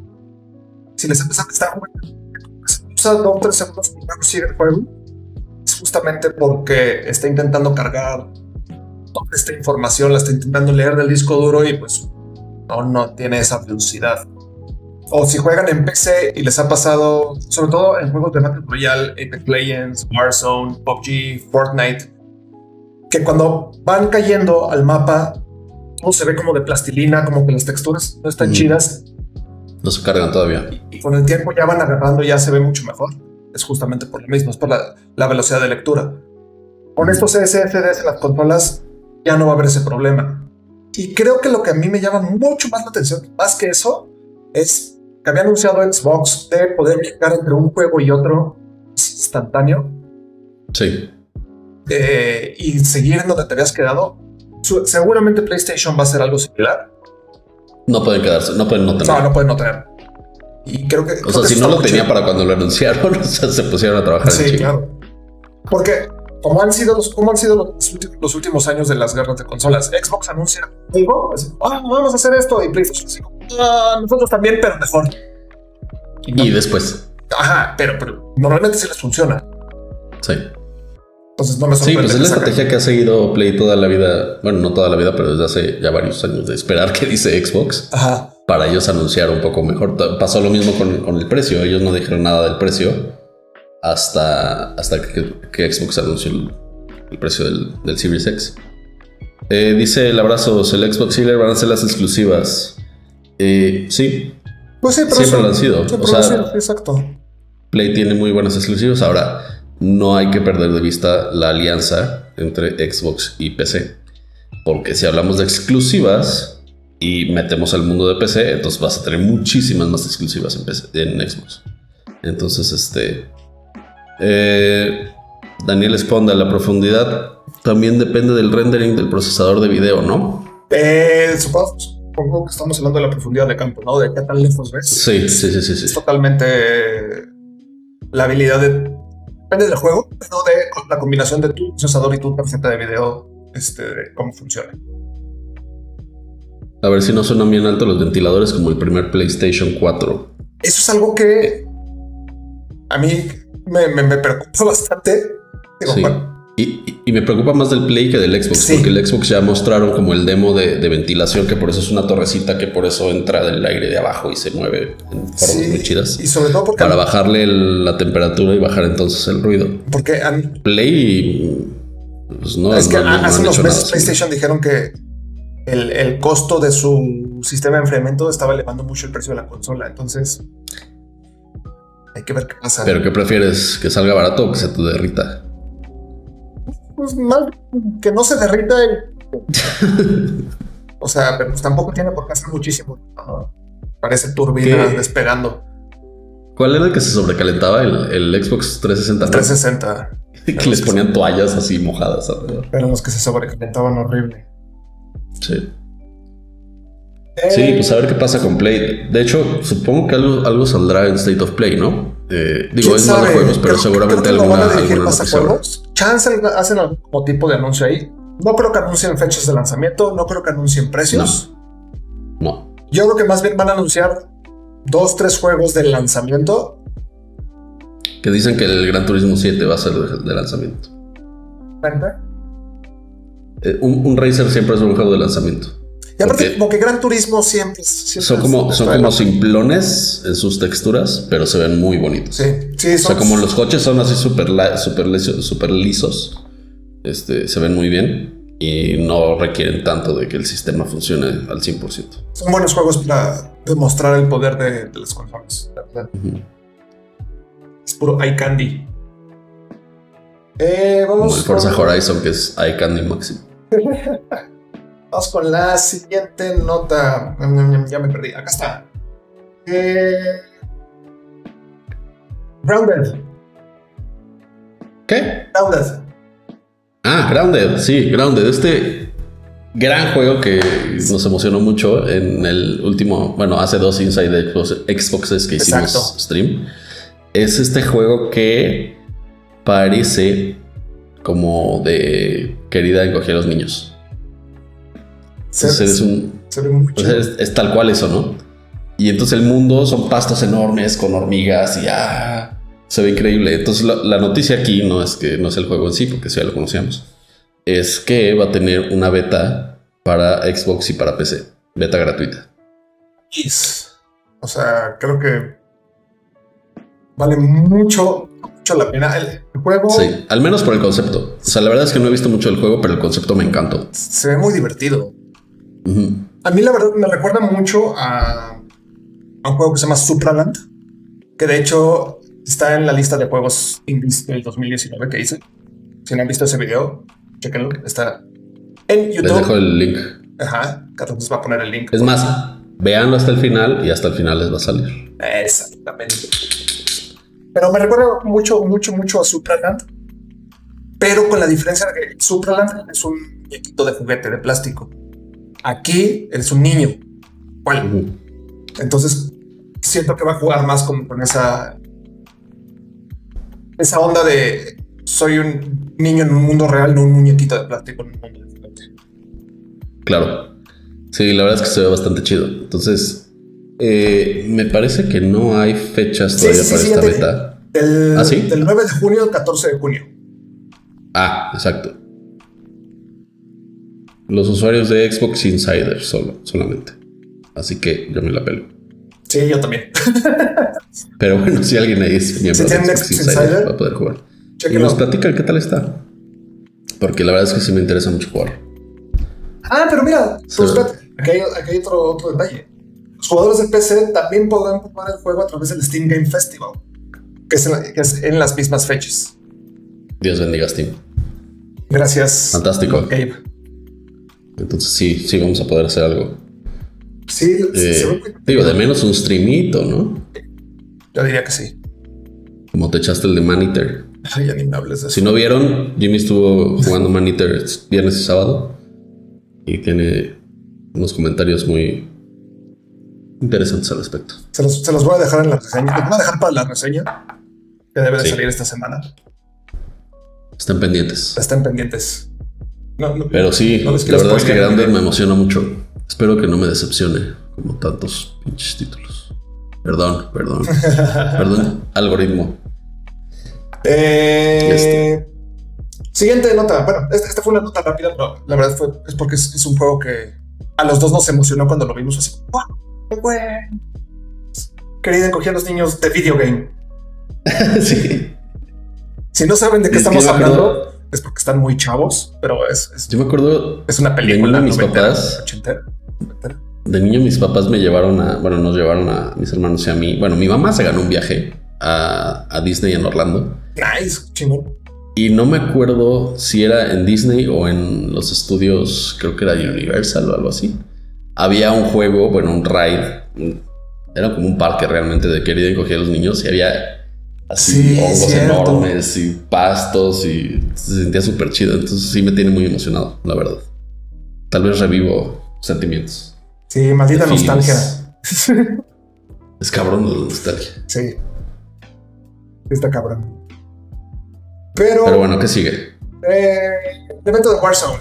Si les empezaba a estar jugando, usa dos o tres segundos para el juego, es justamente porque está intentando cargar toda esta información, la está intentando leer del disco duro y pues no, no tiene esa velocidad o si juegan en PC y les ha pasado, sobre todo en juegos de Battle Royale, Apex Legends, Warzone, PUBG, Fortnite, que cuando van cayendo al mapa, todo se ve como de plastilina, como que las texturas no están chidas. No se cargan todavía. Y, con el tiempo ya van agarrando, ya se ve mucho mejor. Es justamente por lo mismo, es por la, la velocidad de lectura. Con estos SSDs en las consolas ya no va a haber ese problema. Y creo que lo que a mí me llama mucho más la atención, más que eso, es que había anunciado Xbox de poder viajar entre un juego y otro instantáneo. Sí. Eh, y seguir en donde te habías quedado. Seguramente PlayStation va a hacer algo similar. No pueden quedarse, no pueden no tener. No, no pueden no tener. Y creo que. O sea, si no lo tenía para cuando lo anunciaron, se pusieron a trabajar. Sí, claro. Porque como han sido los, como han sido los, últimos años de las guerras de consolas. Xbox anuncia algo, ah, vamos a hacer esto, y PlayStation ah, nosotros también, pero mejor. Y, después. Ajá, pero, normalmente sí les funciona. Sí. Entonces no me sorprende. Sí, pues es la estrategia que ha seguido Play toda la vida. Bueno, no toda la vida, pero desde hace ya varios años de esperar que dice Xbox. Ajá. Para ellos anunciar un poco mejor. Pasó lo mismo con, con el precio. Ellos no dijeron nada del precio hasta, hasta que, Xbox anunció el, precio del, Series X. Eh, dice el abrazo, el Xbox Series van a ser las exclusivas. Eh, sí. Pues sí, pero siempre lo han sido. O sea, exacto. Play tiene muy buenas exclusivas. Ahora, no hay que perder de vista la alianza entre Xbox y PC. Porque si hablamos de exclusivas y metemos al mundo de PC, entonces vas a tener muchísimas más exclusivas en, PC, en Xbox. Entonces, este, eh, Daniel Esponda, la profundidad también depende del rendering del procesador de video, ¿no? Eh, supongo, que estamos hablando de la profundidad de campo, ¿no? De qué tan lejos ves. Sí, sí, sí, sí. Es totalmente la habilidad de. Depende del juego, pero de la combinación de tu procesador y tu tarjeta de video, este, cómo funciona. A ver si no suenan bien alto los ventiladores como el primer PlayStation 4. Eso es algo que a mí me, me, preocupa bastante. y, me preocupa más del Play que del Xbox, porque el Xbox ya mostraron como el demo de, ventilación, que por eso es una torrecita que por eso entra del aire de abajo y se mueve en formas muy chidas. Y sobre todo porque. Para bajarle la temperatura y bajar entonces el ruido. Porque. Play. Pues no, es que hace unos meses PlayStation dijeron que el, el costo de su sistema de enfriamiento estaba elevando mucho el precio de la consola. Entonces. Hay que ver qué pasa. ¿Pero qué prefieres? ¿Que salga barato o que se te derrita? Pues mal que no se derrita. o sea, pero pues tampoco tiene por qué hacer muchísimo. Parece turbina despegando. ¿Cuál era el que se sobrecalentaba? El, Xbox 360. 360. que les ponían toallas así mojadas Pero los que se sobrecalentaban horrible. Sí. Sí, pues a ver qué pasa con Play. De hecho, supongo que algo, algo saldrá en State of Play, ¿no? Eh, digo, es más de juegos, pero seguramente creo alguna, van a dirigir alguna noticia. Chance hacen algún tipo de anuncio ahí. No creo que anuncien fechas de lanzamiento, no creo que anuncien precios. No. Yo creo que más bien van a anunciar dos, tres juegos de lanzamiento. Que dicen que el Gran Turismo 7 va a ser de, de lanzamiento. Eh, un, un Racer siempre es un juego de lanzamiento. Y aparte, Porque como que Gran Turismo siempre. siempre son como, son como simplones en sus texturas, pero se ven muy bonitos. Sí, sí, O son. sea, como los coches son así súper liso- súper lisos, este, se ven muy bien y no requieren tanto de que el sistema funcione al 100%. son buenos juegos para demostrar el poder de, de las consolas. Es puro eye candy. Eh, Como vamos, el Forza con, Horizon, que es Eye Candy máximo. vamos con la siguiente nota. Ya me perdí. Acá está. Eh, Grounded. ¿Qué? Grounded. Ah, Grounded, sí, Grounded. Este gran juego que nos emocionó mucho en el último, bueno, hace dos Inside Xbox, Xboxes que hicimos Exacto. stream. Es este juego que parece como de querida encogía a los niños. Entonces es un, es, es tal cual eso, ¿no? Y entonces el mundo son pastos enormes con hormigas y ah, se ve increíble. Entonces la, la noticia aquí no es que no es el juego en sí, porque eso ya lo conocíamos. Es que va a tener una beta para Xbox y para PC. Beta gratuita. Yes. O sea, creo que vale mucho, mucho la pena. El, el juego Sí, al menos por el concepto. O sea, la verdad es que no he visto mucho del juego, pero el concepto me encantó. se ve muy divertido. A mí la verdad me recuerda mucho a, a un juego que se llama Supraland, que de hecho está en la lista de juegos indies del 2019 que hice. Si no han visto ese video, chequenlo. Está en Les dejo YouTube. el link. Ajá, Carlos va a poner el link. Es más, véanlo hasta el final y hasta el final les va a salir. Exactamente. Pero me recuerda mucho, mucho, mucho a Supraland. Pero con la diferencia de que Supraland es un muñequito de juguete de plástico. Aquí eres un niño. ¿Cuál? Ujú. Entonces siento que va a jugar más con, con esa esa onda de soy un niño en un mundo real, no un muñequito de plástico en un mundo de juguete. Claro. Sí, la verdad es que se ve bastante chido. Entonces, eh, me parece que no hay fechas todavía sí, para sí, esta beta. Del, ¿Ah, sí? del 9 de junio al 14 de junio. Ah, exacto. Los usuarios de Xbox Insider solo, solamente. Así que yo me la pelo. Sí, yo también. Pero bueno, si alguien ahí es miembro de Xbox Xbox Insider, Insider, va a poder jugar. Y Chéquenlo. nos platican qué tal está. Porque la verdad es que sí me interesa mucho jugar. Ah, pero mira, pues espérate, aquí hay, aquí hay otro, otro detalle. Los jugadores de PC también podrán jugar el juego a través del Steam Game Festival, que es en, la- que es en las mismas fechas. Dios bendiga Steam. Gracias. Fantástico. Gabe. Entonces sí, sí vamos a poder hacer algo. Sí, Eh, se ve digo, de menos un streamito, ¿no? yo diría que sí. Como te echaste el de Maniter. Ay, ya ni me hables de eso. Si no vieron, Jimmy estuvo jugando Maniter viernes y sábado. Y tiene unos comentarios muy interesantes al respecto. Se los, se los voy a dejar en la reseña. Los voy a dejar para la reseña, que debe de Sí. salir esta semana. Están pendientes. Estén pendientes. No, no, Pero sí, no la verdad es que pero- me emociona mucho. Espero que no me decepcione como tantos pinches títulos. Perdón, perdón. perdón, algoritmo. Eh, Este. Siguiente nota. Bueno, esta, esta fue una nota rápida, pero la verdad fue, es porque es, es un juego que a los dos nos emocionó cuando lo vimos así. ¡Wow! ¡Qué bueno! Querida encogía a los niños de video game. sí. Si no saben de qué Es estamos acuerdo- hablando, es porque están muy chavos, pero es, es, Yo me acuerdo es una película. niño, mis papás-. De niño mis papás me llevaron a, bueno, nos llevaron a mis hermanos y a mí. Bueno, mi mamá se ganó un viaje a, a Disney en Orlando. Nice, chingón. Y no me acuerdo si era en Disney o en los estudios, creo que era de Universal o algo así. Había un juego, bueno, un un- era como un parque realmente de querida encogía a los niños y había así Sí, hongos cierto. enormes y pastos y se sentía súper chido. Entonces sí me tiene muy emocionado, la verdad. Tal vez revivo sentimientos. Sí, maldita nostalgia. Es cabrón la nostalgia. sí. Está cabrón. Pero, Pero bueno, ¿qué sigue? eh, el evento de Warzone.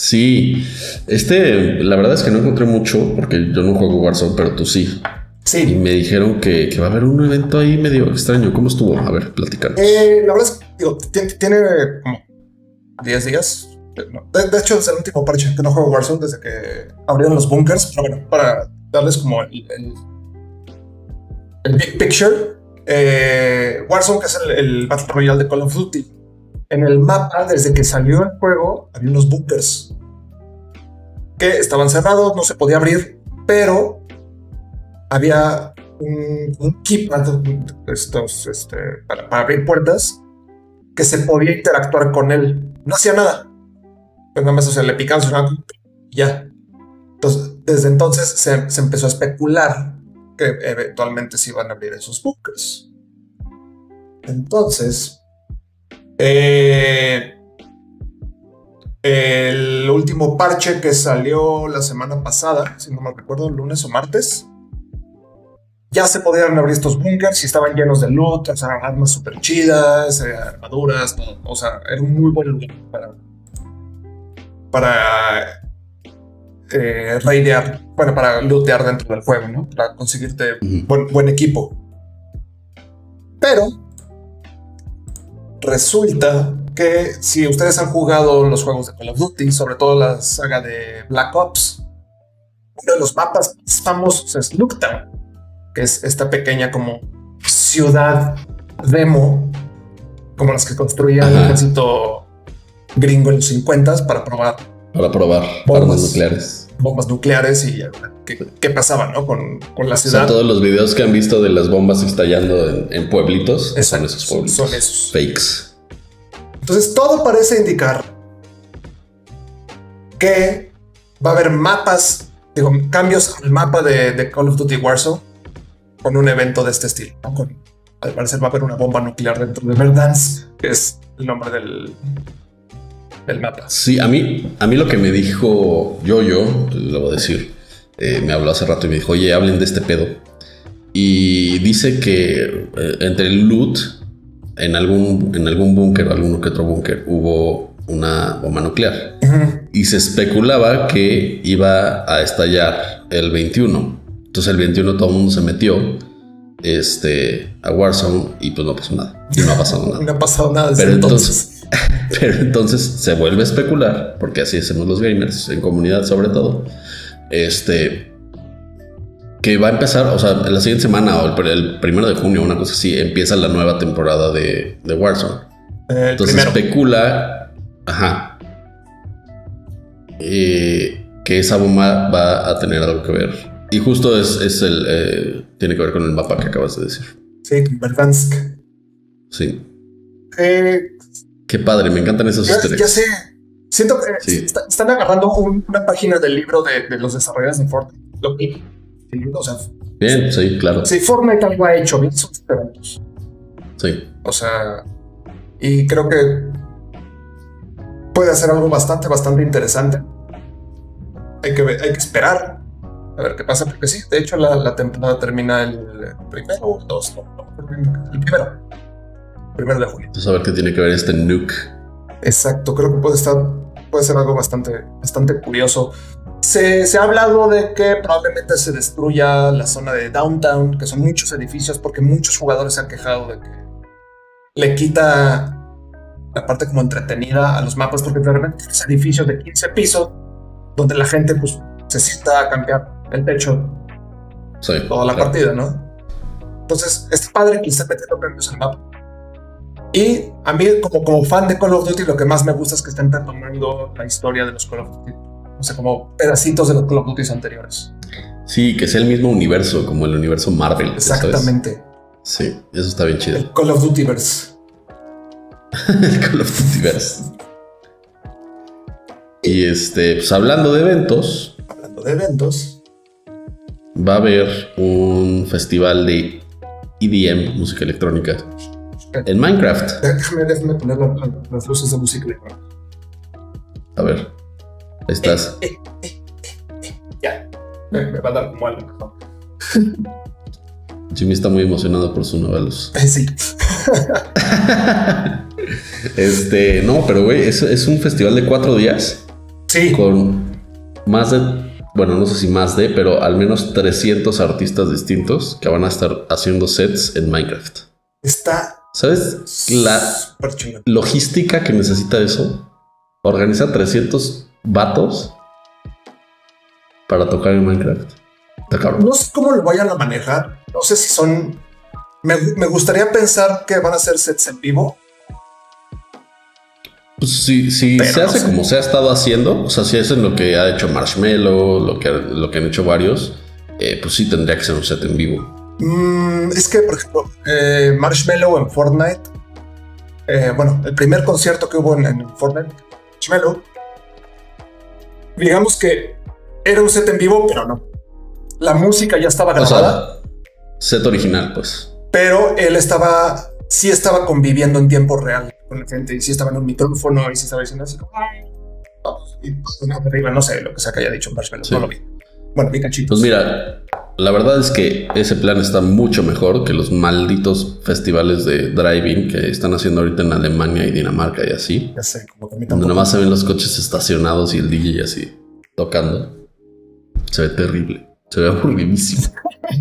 Sí, este, la verdad es que no encontré mucho porque yo no juego Warzone, pero tú sí. Y Sí. me dijeron que, que va a haber un evento ahí medio extraño. ¿Cómo estuvo? A ver, platicanos. Eh, la verdad es que digo, tiene, tiene como 10 días. No, De, de hecho, es el último parche que no juego Warzone desde que abrieron los bunkers. Pero bueno, para darles como el, el, el big picture. eh, Warzone, que es el, el Battle Royale de Call of Duty. En el mapa, desde que salió el juego, había unos bunkers que estaban cerrados, no se podía abrir, pero había un, un este, para, abrir puertas que se podía interactuar con él. No hacía nada. Pues nada más, o sea, le picaban sonaba y ya. Entonces, desde entonces se, se empezó a especular que eventualmente se iban a abrir esos bunkers. Entonces, eh, el último parche que salió la semana pasada, si no me recuerdo, lunes o martes, ya se podían abrir estos bunkers y estaban llenos de loot, o sea, armas súper chidas, eh, armaduras, todo. O sea, era un muy buen lugar para, para eh, raidear, bueno, para lootear dentro del juego, ¿no? Para conseguirte buen, buen equipo. Pero resulta que si ustedes han jugado los juegos de Call of Duty, sobre todo la saga de Black Ops, uno de los mapas más famosos es Nuketown, que es esta pequeña como ciudad demo, como las que construía el ejército gringo en los 50 para probar Para probar Bombas. armas nucleares. Bombas nucleares y qué, qué pasaba, ¿no? Con, con la O sea, ciudad. todos los videos que han visto de las bombas estallando en, en pueblitos son esos pueblitos. son esos. Fakes. Entonces todo parece indicar que va a haber mapas, digo, cambios al mapa de, de Call of Duty Warzone con un evento de este estilo. ¿no? Con, al parecer va a haber una bomba nuclear dentro de Verdansk, que es el nombre del, del mapa. Sí, a mí, a mí lo que me dijo yo, yo, lo voy a decir, eh, me habló hace rato y me dijo, oye, hablen de este pedo. Y dice que eh, entre el loot, en algún, en algún búnker o alguno que otro búnker, hubo una bomba nuclear. Ujú. Y se especulaba que iba a estallar el 21. Entonces el 21 todo el mundo se metió este, a Warzone y pues no pasó nada. Y no ha pasado nada. No ha pasado nada desde Pero entonces. Pero entonces se vuelve a especular, porque así hacemos los gamers, en comunidad sobre todo, este, que va a empezar, o sea, en la siguiente semana o el, pr- el primero de junio, una cosa así, empieza la nueva temporada de, de Warzone. Eh, Entonces primero. especula, ajá, eh, que esa bomba va a tener algo que ver. Y justo es, es el, eh, tiene que ver con el mapa que acabas de decir. Sí, Verdansk. Sí. Eh, Qué padre, me encantan esos Ya, easter ya sé. Siento que Sí. está- están agarrando un- una página del libro de, de los desarrolladores de Fortnite. Lo que- sí, o sea, Bien, sí, claro. si Fortnite algo ha hecho bien sus eventos. Sí. O sea, y creo que puede hacer algo bastante, bastante interesante. Hay que, hay que esperar a ver qué pasa, porque sí, de hecho la, la temporada termina el primero o el dos, no, no, el primero. Primero de junio. Entonces a ver qué tiene que ver este nuke. Exacto, creo que puede estar, puede ser algo bastante, bastante curioso. Se, se ha hablado de que probablemente se destruya la zona de downtown, que son muchos edificios, porque muchos jugadores se han quejado de que le quita la parte como entretenida a los mapas, porque de repente tienes edificios de 15 pisos donde la gente pues se sienta a cambiar el techo Sí, toda la claro. partida, ¿no? Entonces, es padre que le estén metiendo cambios al mapa. Y a mí, como, como fan de Call of Duty, lo que más me gusta es que estén retomando la historia de los Call of Duty. O sea, como pedacitos de los Call of Duty anteriores. Sí, que sea el mismo universo, como el universo Marvel. Exactamente. Sí, eso está bien chido. El Call of Dutyverse. El Call of Dutyverse. Y este, pues hablando de eventos, Hablando de eventos. va a haber un festival de EDM, música electrónica, en Minecraft. Déjame, déjame poner la- la- las luces de música. A ver, ahí estás. Eh, eh, eh, eh, ya. Me, va a dar como algo. Jimmy está muy emocionado por su nueva luz. Eh, sí. Este, no, pero güey, es, es un festival de cuatro días Sí. con más de, bueno, no sé si más de, pero al menos 300 artistas distintos que van a estar haciendo sets en Minecraft. Está ¿Sabes la logística que necesita eso? Organiza 300 vatos para tocar en Minecraft. No sé cómo lo vayan a manejar. No sé si son. Me, me gustaría pensar que van a ser sets en vivo. Pues si, si se no hace sé. como se ha estado haciendo, o sea, si hacen lo que ha hecho Marshmello, lo que, lo que han hecho varios, eh, pues sí tendría que ser un set en vivo. Mm, es que, por ejemplo, eh, Marshmello en Fortnite. eh, bueno, el primer concierto que hubo en, en Fortnite, Marshmello. Digamos que era un set en vivo, pero no. La música ya estaba O grabada, sea, set original, pues. pero él estaba. Sí estaba conviviendo en tiempo real con la gente y sí estaba en un micrófono y sí estaba diciendo así vamos, y pues, no, arriba, no sé lo que sea que haya dicho Marshmello, Sí. no lo vi. Bueno, vi cachitos. Pues mira, la verdad es que ese plan está mucho mejor que los malditos festivales de driving que están haciendo ahorita en Alemania y Dinamarca y así. Ya sé, como que a mí Donde tampoco. nomás se ven los coches estacionados y el DJ así tocando. Se ve terrible. Se ve aburridísimo.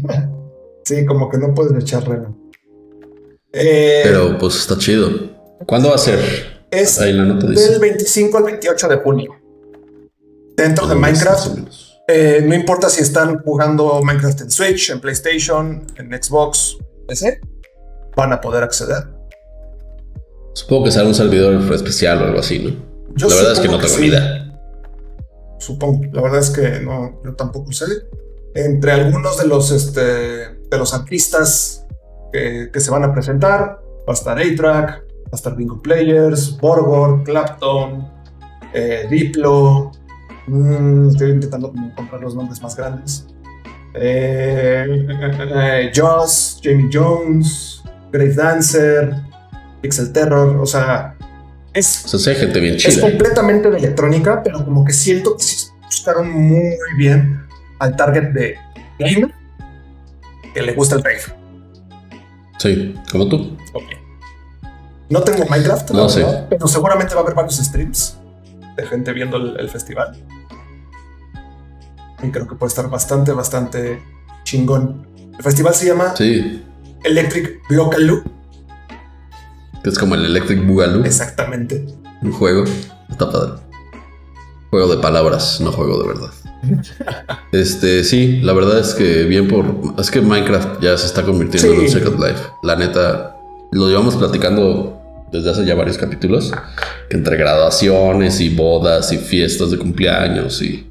Sí, como que no puedes echar reno. Eh, Pero pues está chido. ¿Cuándo va a ser? es Ahí la nota del dice. 25 al 28 de junio. Dentro de Minecraft. Eh, no importa si están jugando Minecraft en Switch, en PlayStation, en Xbox, PC, van a poder acceder. Supongo que será un servidor especial o algo así, ¿no? Yo la verdad es que no tengo sí. ni idea. Supongo. La verdad es que no, yo tampoco sé. Entre algunos de los, este, de los artistas que, que se van a presentar, va a estar A-Track, va a estar Bingo Players, Borgor, Clapton, eh, Diplo. Mm, estoy intentando como encontrar los nombres más grandes. Eh, eh, Joss, Jamie Jones, Grave Dancer, Pixel Terror. O sea, es O sea, sí hay gente bien es completamente de electrónica, pero como que siento que sí buscaron muy bien al target de gamer que le gusta el rave. Sí, como tú. No tengo Minecraft, No sé. pero seguramente va a haber varios streams de gente viendo el, el festival. Y creo que puede estar bastante, bastante chingón. El festival se llama Sí, Electric Blockaloo. que es como el Electric Boogaloo. Exactamente. Un juego. Está padre. Juego de palabras, no juego de verdad. Este, sí, la verdad es que bien por. Es que Minecraft ya se está convirtiendo en un. Second Life. La neta, lo llevamos platicando desde hace ya varios capítulos. Que entre graduaciones y bodas y fiestas de cumpleaños y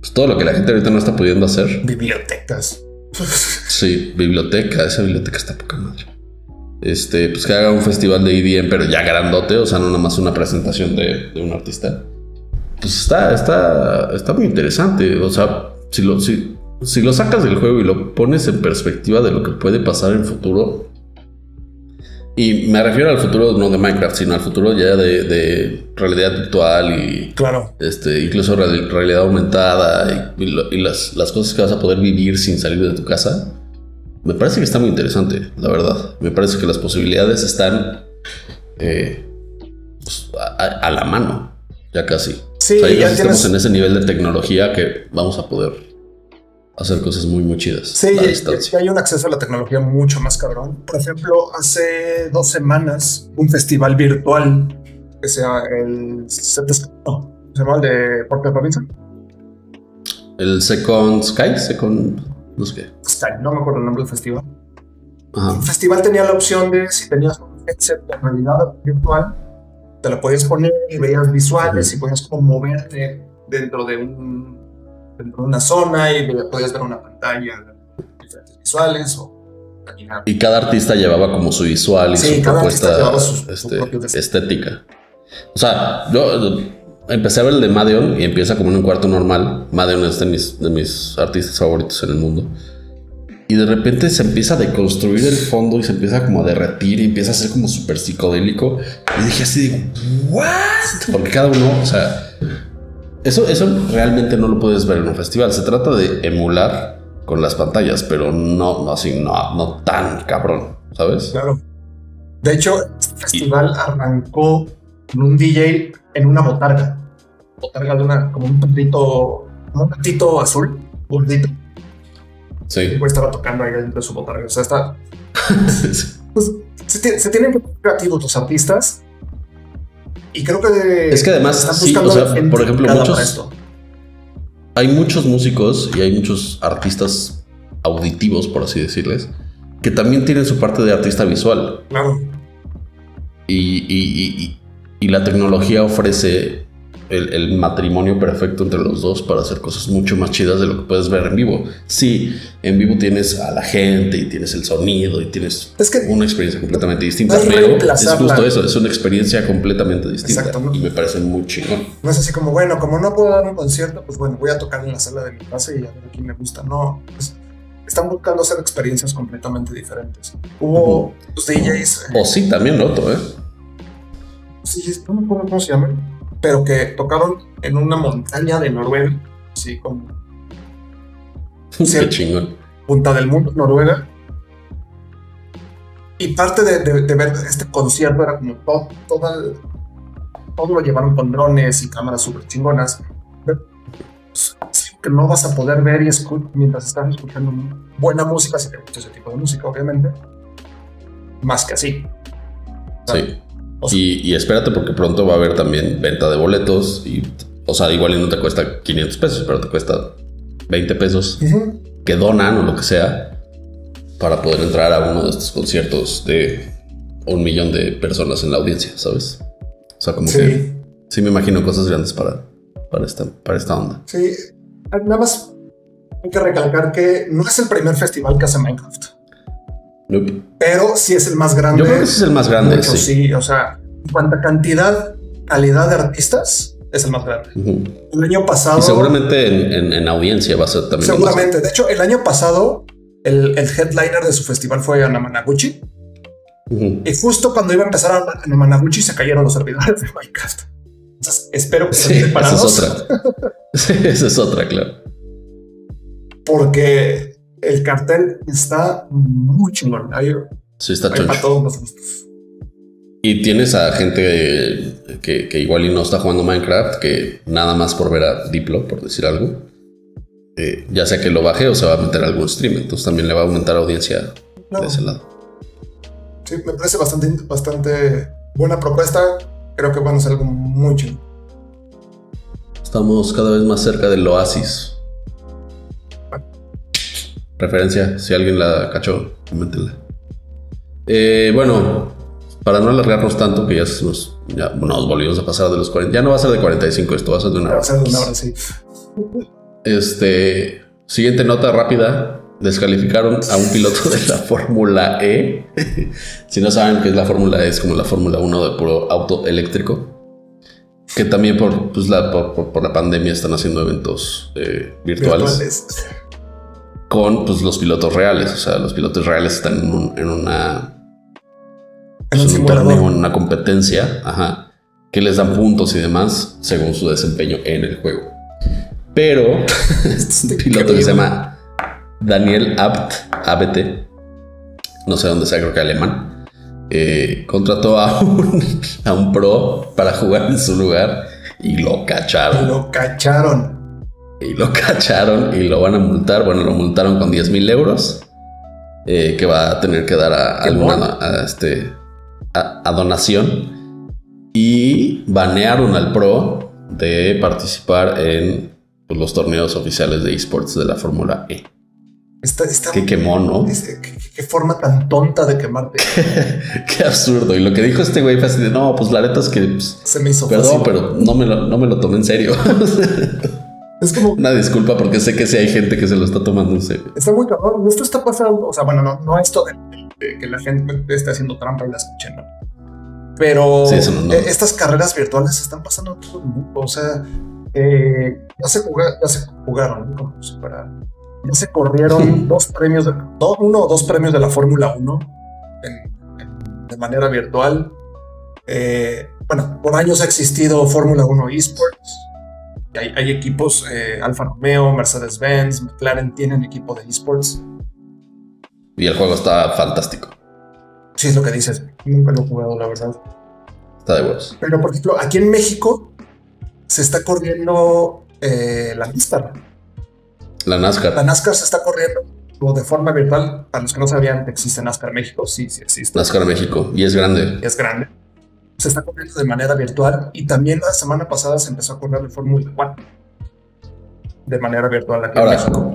pues, todo lo que la gente ahorita no está pudiendo hacer. Bibliotecas. Sí, biblioteca, esa biblioteca está poca madre. Este, pues que haga un festival de EDM, pero ya grandote, o sea, no nada más una presentación de, de un artista. Pues está, está, está muy interesante. O sea, si lo, si, si lo sacas del juego y lo pones en perspectiva de lo que puede pasar en el futuro. Y me refiero al futuro no de Minecraft, sino al futuro ya de, de realidad virtual y Claro. este, incluso real- realidad aumentada y, y lo- y las, las cosas que vas a poder vivir sin salir de tu casa, me parece que está muy interesante, la verdad. Me parece que las posibilidades están eh, pues, a, a- la mano, ya casi. Sí, O sea, ya ya casi estamos tienes- en ese nivel de tecnología que vamos a poder hacer cosas muy, muy chidas Sí, ya hay un acceso a la tecnología mucho más cabrón. Por ejemplo, hace dos semanas, un festival virtual que sea el no, se llama el de Porter Robinson. El Second Sky, Second, no sé qué. Sky, no me acuerdo el nombre del festival. Ajá. El festival tenía la opción de si tenías un headset de realidad virtual, te lo podías poner y veías visuales y podías como moverte dentro de un dentro de una zona y podías ver una pantalla, diferentes visuales o caminar. Y cada artista llevaba como su visual y Sí, su propuesta su- su este, destino. estética. O sea, yo empecé a ver el de Madeon y empieza como en un cuarto normal. Madeon es de mis, de mis artistas favoritos en el mundo. Y de repente se empieza a deconstruir el fondo y se empieza como a derretir y empieza a ser como súper psicodélico. Y dije así, digo, ¿what? Porque cada uno, o sea, eso, eso realmente no lo puedes ver en un festival. Se trata de emular con las pantallas, pero no, no así, no, no tan cabrón, ¿sabes? Claro. De hecho, este festival arrancó con un DJ en una botarga. Botarga de una, como un como un patito azul, gordito. Sí. Pues estaba tocando ahí dentro de su botarga. O sea, está. Pues se, se tienen creativos los artistas. Y creo que. Es que además, están sí, o sea, por ejemplo, muchos- hay muchos músicos y hay muchos artistas auditivos, por así decirles, que también tienen su parte de artista visual. Claro. Y- y- y- y la tecnología ofrece el, el matrimonio perfecto entre los dos para hacer cosas mucho más chidas de lo que puedes ver en vivo. Sí, en vivo tienes a la gente y tienes el sonido y tienes Es que- una experiencia completamente distinta, no es pero es justo eso, es una experiencia completamente distinta y me parece muy chingón. No es así como, bueno, como no puedo dar un concierto, pues bueno, voy a tocar en la sala de mi casa y a ver a quién me gusta. No, pues, están buscando hacer experiencias completamente diferentes. Hubo los DJs, eh, O sí, también otro, ¿eh? sí, no me acuerdo cómo se llaman, pero que tocaron en una montaña de Noruega, así como Sí. Qué chingón. punta del mundo, Noruega. Y parte de, de- de ver este concierto era como todo, todo, el- todo lo llevaron con drones y cámaras súper chingonas. Que no vas a poder ver y escuchar mientras estás escuchando buena música, si te gusta ese tipo de música, obviamente. Más que así. Sí. O sea, Y, y espérate porque pronto va a haber también venta de boletos y, o sea, igual y no te cuesta 500 pesos, pero te cuesta 20 pesos que donan o lo que sea para poder entrar a uno de estos conciertos de un millón de personas en la audiencia, ¿sabes? O sea, como Sí. que sí me imagino cosas grandes para, para, esta, para esta onda. Sí, nada más hay que recalcar que no es el primer festival que hace Minecraft, Nope. pero sí es el más grande. Yo creo que ese es el más grande, Mucho, sí. sí. o sea, en cuanto a cantidad, calidad de artistas, es el más grande. El año pasado. Y seguramente en, en- en audiencia va a ser también. Seguramente. De hecho, el año pasado, el, el headliner de su festival fue Anamanaguchi. Ujú. Y justo cuando iba a empezar Anamanaguchi, se cayeron los servidores de Minecraft. Entonces, espero que Sí, estén esa preparados. es otra. Sí, esa es otra, claro. Porque el cartel está muy chingón. Hay, Sí, está hay para todos los gustos. Y tienes a gente que, que igual y no está jugando Minecraft, que nada más por ver a Diplo, por decir algo, eh, ya sea que lo baje o se va a meter a algún stream, entonces también le va a aumentar audiencia de ese lado. Sí, me parece bastante, bastante buena propuesta. Creo que van a ser algo muy chido. Estamos cada vez más cerca del oasis. Referencia, si alguien la cachó, coméntenla. Eh, bueno, para no alargarnos tanto, que ya, nos, ya nos volvimos a pasar de los 40, ya no va a ser de 45 esto, va a ser de una Va hora. a ser de una hora, sí. Este, siguiente nota rápida. Descalificaron a un piloto de la Fórmula E. si no saben qué es la Fórmula E, es como la Fórmula 1 de puro auto eléctrico. Que también por, pues, la, por, por- por la pandemia están haciendo eventos eh, virtuales, Virtuales. Con pues, los pilotos reales. O sea, los pilotos reales están en, un- en una En un pues, en un torneo, en una competencia, ajá, que les dan puntos y demás según su desempeño en el juego. Pero este piloto que se llama Daniel Abt, ABT, no sé dónde sea, creo que alemán, eh, contrató a un, a un pro para jugar en su lugar y lo cacharon. Lo cacharon. Y lo cacharon y lo van a multar. Bueno, lo multaron con 10 mil euros. eh, que va a tener que dar a, alguna bueno. a, este, a, a donación. Y banearon al pro de participar en pues, los torneos oficiales de esports de la Fórmula E. Está, está Qué quemón, ¿no? qué, qué- qué forma tan tonta de quemarte. Qué absurdo. Y lo que dijo este güey fue así de no, pues la neta es que pues, Se me hizo perdón, fácil. pero no me lo, no me lo tomé en serio. Es como, Una disculpa porque sé que sí hay gente que se lo está tomando en serio. está muy cabrón. Esto está pasando. O sea, bueno, no, no esto de, de que la gente esté haciendo trampa y la escuchen, ¿no? Pero Sí, no, no. eh, estas carreras virtuales están pasando a todo el mundo. O sea, eh, ya, se juga- ya se jugaron, ¿no? Si fuera- ya se corrieron dos premios, de, do- uno o dos premios de la Fórmula 1 en- en- de manera virtual. Eh, bueno, por años ha existido Fórmula 1 eSports. Hay, hay equipos, eh, Alfa Romeo, Mercedes-Benz, McLaren tienen equipo de esports. Y el juego está fantástico. Sí, es lo que dices. Nunca lo he jugado, la verdad. Está de huevos. Pero, por ejemplo, aquí en México se está corriendo eh, la NASCAR. La NASCAR. La NASCAR se está corriendo de forma virtual. Para los que no sabían que existe NASCAR México, sí, sí existe. NASCAR México. Y es grande. Es grande. Se está corriendo de manera virtual y también la semana pasada se empezó a correr el Fórmula 1 de manera virtual aquí Ahora, en México.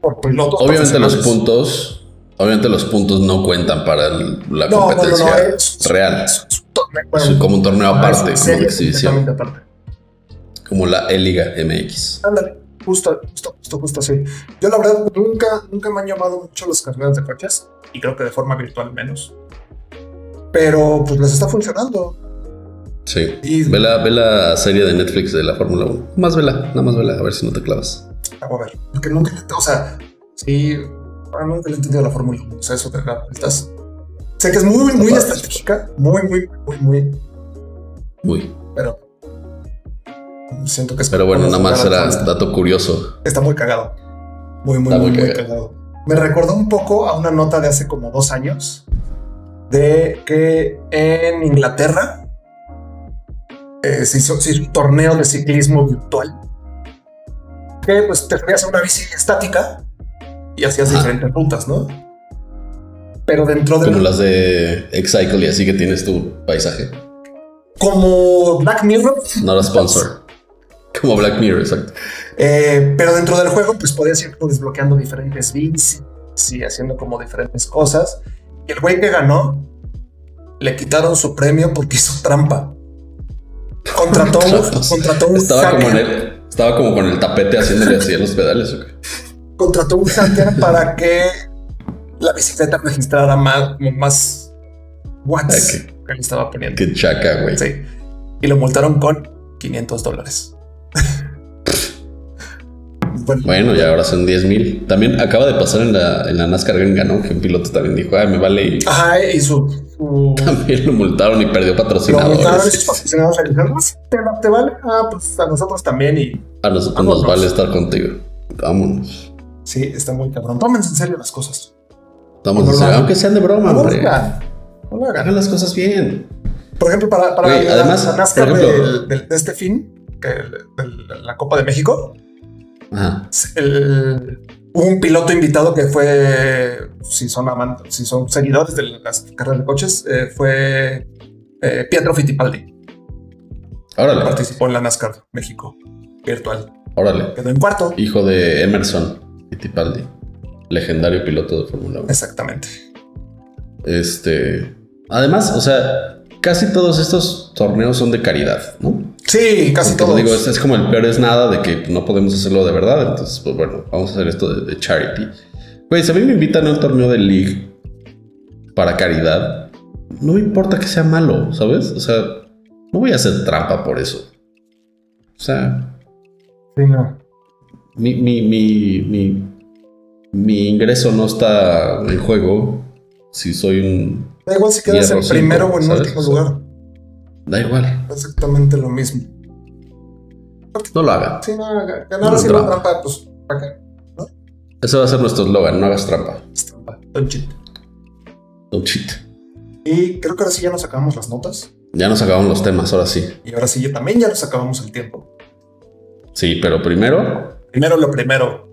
Por pilotos Obviamente los puntos, obviamente los puntos no cuentan para el- la No, no, no, competencia no, es- real. es bueno, como un torneo aparte, es como serie exhibición, aparte. como la E-Liga MX. Ándale, justo, justo, justo, justo así. Yo la verdad nunca, nunca me han llamado mucho las carreras de coches y creo que de forma virtual menos. Pero pues les está funcionando. Sí. Y Ve la, ve la serie de Netflix de la Fórmula 1. Más vela, nada más vela, a ver si no te clavas. Vamos a ver, porque nunca, o sea, sí, ah, nunca le he entendido la Fórmula 1. O sea, eso dar vueltas. Sé que es muy, muy estratégica, muy, muy, muy, muy, Uy. pero siento que es Pero bueno, nada más era dato curioso. está muy cagado. Muy, muy, muy, muy muy cagado. Me recordó un poco a una nota de hace como dos años de que en Inglaterra eh, se, hizo, se hizo un torneo de ciclismo virtual que pues te a una bici estática y hacías Ajá. diferentes rutas, ¿no? Pero dentro de Como las de X-Cycle y así que tienes tu paisaje. como Black Mirror, No era sponsor. Como Black Mirror, exacto. Eh, pero dentro del juego, pues podías ir desbloqueando diferentes bits y haciendo como diferentes cosas. Y el güey que ganó le quitaron su premio porque hizo trampa. Contrató, contrató un Estaba como, en hacker, el, estaba como con el tapete haciéndole así a los pedales. ¿o qué? contrató un hacker para que la bicicleta registrara más, como más watts que le estaba poniendo. Qué chaca, güey. Sí. Y lo multaron con 500 dólares. Bueno, Bueno, y ahora son 10 mil. También acaba de pasar en la, en la NASCAR gringa, ¿no? Que un piloto también dijo, ay, me vale. Y Ajá, y su, su- también lo multaron y perdió Lo multaron y sus patrocinadores. patrocinadores le dijeron, "Pues, ¿te, te vale? Ah, pues a nosotros también. Y A nosotros Vámonos. nos vale estar contigo. Vámonos. sí, está muy cabrón. Tómense en serio las cosas. Vamos No hagan. aunque sean de broma, No hombre. hagan. No lo hagan. Hagan las cosas bien. Por ejemplo, para, para la, además, la NASCAR ejemplo- del- del- de este fin, que el- la Copa de México, Ajá. el- hubo un piloto invitado que fue, si son amantes, si son seguidores de las carreras de coches, eh, fue eh, Pietro Fittipaldi. Órale, Participó en la NASCAR México virtual. órale. Quedó en cuarto. Hijo de Emerson Fittipaldi, legendario piloto de Fórmula 1. Exactamente. Este. Además, o sea, casi todos estos torneos son de caridad, ¿no? Sí, casi todos. Digo, es como el peor es nada de que no podemos hacerlo de verdad. Entonces, pues bueno, vamos a hacer esto de, de charity. Güey, si a mí me invitan a un torneo de League para caridad, no me importa que sea malo, ¿sabes? O sea, no voy a hacer trampa por eso. O sea, Sí, no. mi, mi, mi, mi, mi ingreso no está en juego si soy un. Da igual si quedas en primero o en último O sea, lugar. Da igual, Exactamente lo mismo. no lo haga. Sí, no, ganar No, haciendo trampa. trampa, pues, ¿para qué? Ese va a ser nuestro eslogan, no hagas trampa. Es trampa. Don't cheat. Don't cheat. Y creo que ahora sí ya nos acabamos las notas. Ya nos acabamos los temas, ahora sí. Y ahora sí, ya también ya nos acabamos el tiempo. Sí, pero primero, Primero lo primero.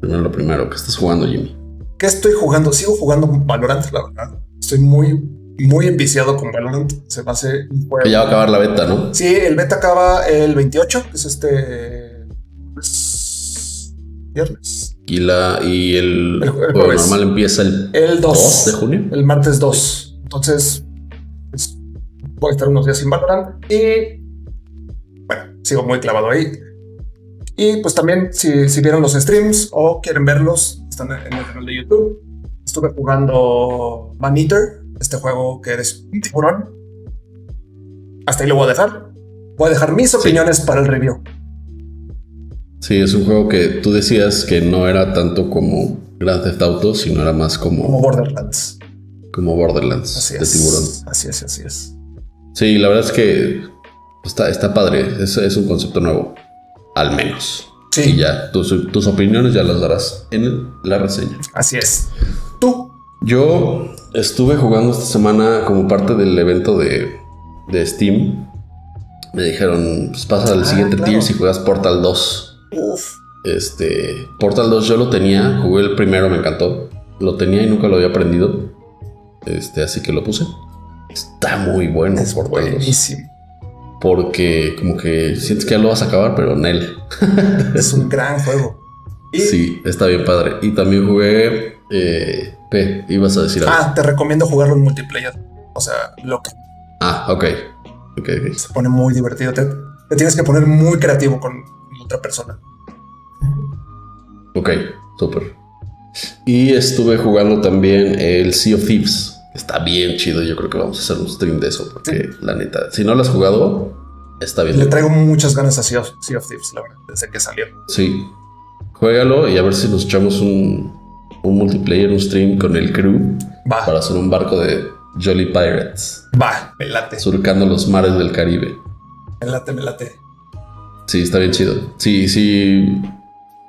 primero lo primero, que estás jugando, Jimmy. ¿Qué estoy jugando? Sigo jugando Valorant, la verdad. Estoy muy, muy enviciado con Valorant. Se me hace un juego. Que ya va a acabar la beta, ¿no? Sí, el beta acaba el 28, que es este. pues, viernes. Y, la, y el, El- el juego normal empieza el El 2. 2 de junio. El martes 2. Entonces, pues, voy a estar unos días sin Valorant y. Bueno, sigo muy clavado ahí. Y pues también, si, si vieron los streams o quieren verlos, están en el canal de YouTube. Estuve jugando Man Eater, este juego que eres un tiburón. Hasta ahí lo voy a dejar. Voy a dejar mis opiniones para el review. Sí, es un juego que tú decías que no era tanto como Grand Theft Auto, sino era más Como como, Borderlands. como Borderlands Así de es. tiburón. Así es, así es. Sí, la verdad es que está, está padre. Es, es un concepto nuevo. al menos. Sí. Y ya, tus, tus opiniones ya las darás en la reseña. Así es. Tú. Yo estuve jugando esta semana como parte del evento de, de Steam. Me dijeron, pues pasa al Ah, siguiente claro. tier si juegas Portal 2. Uf. Este, Portal 2 yo lo tenía, jugué el primero, me encantó. Lo tenía y nunca lo había aprendido. Este, así que lo puse. Está muy bueno Es Portal 2. buenísimo. Porque como que sientes que ya lo vas a acabar, pero en él. Es un gran juego. Y, Sí, está bien padre. Y también jugué eh, P, ibas a decir algo. Ah, te recomiendo jugarlo en multiplayer. O sea, lo que Ah, ok. Ok, ok. se pone muy divertido. Te, te tienes que poner muy creativo con otra persona. Ok, súper. Y estuve jugando también el Sea of Thieves. Está bien chido. Yo creo que vamos a hacer un stream de eso. Porque la neta, si no lo has jugado, está bien. Le traigo muchas ganas a Sea of, Sea of Thieves, la verdad, desde que salió. Sí. Juégalo y a ver si nos echamos un, un multiplayer, un stream con el crew Va, para hacer un barco de Jolly Pirates. va, me late, Surcando los mares del Caribe. me late, me late. Sí, está bien chido. Sí, sí.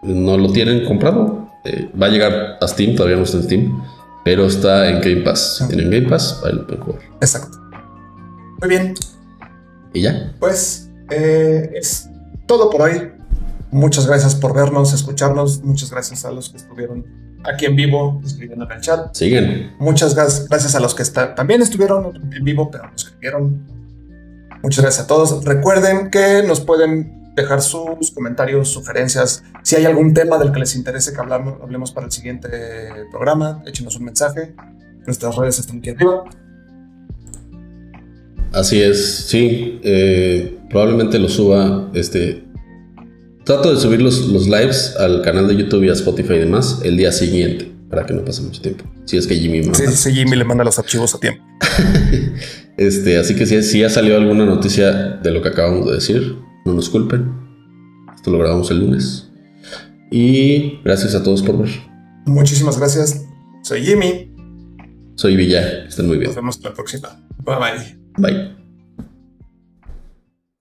No lo tienen comprado. eh, va a llegar a Steam, todavía no está en Steam. Pero está en Game Pass. Si tienen Game Pass, ahí lo pueden jugar. Exacto. Muy bien, Y ya. pues eh, es todo por hoy. Muchas gracias por vernos, escucharnos. Muchas gracias a los que estuvieron aquí en vivo, escribiendo en el chat. Siguen. Muchas gracias a los que está- también estuvieron en vivo, pero nos escribieron. Muchas gracias a todos. Recuerden que nos pueden dejar sus comentarios, sugerencias. Si hay algún tema del que les interese que hablamos, hablemos para el siguiente programa, échenos un mensaje. Nuestras redes están aquí arriba. Así es. Sí. eh, probablemente lo suba. Este. Trato de subir los, los lives al canal de YouTube y a Spotify y demás el día siguiente. Para que no pase mucho tiempo. Si es que Jimmy me Sí, manda. sí, Jimmy le manda los archivos a tiempo. Este, así que si, si ya salió alguna noticia de lo que acabamos de decir, no nos culpen. Esto lo grabamos el lunes. Y gracias a todos por ver. Muchísimas gracias. Soy Jimmy. Soy Villa. Estén muy bien. Nos vemos la próxima. Bye bye. Bye.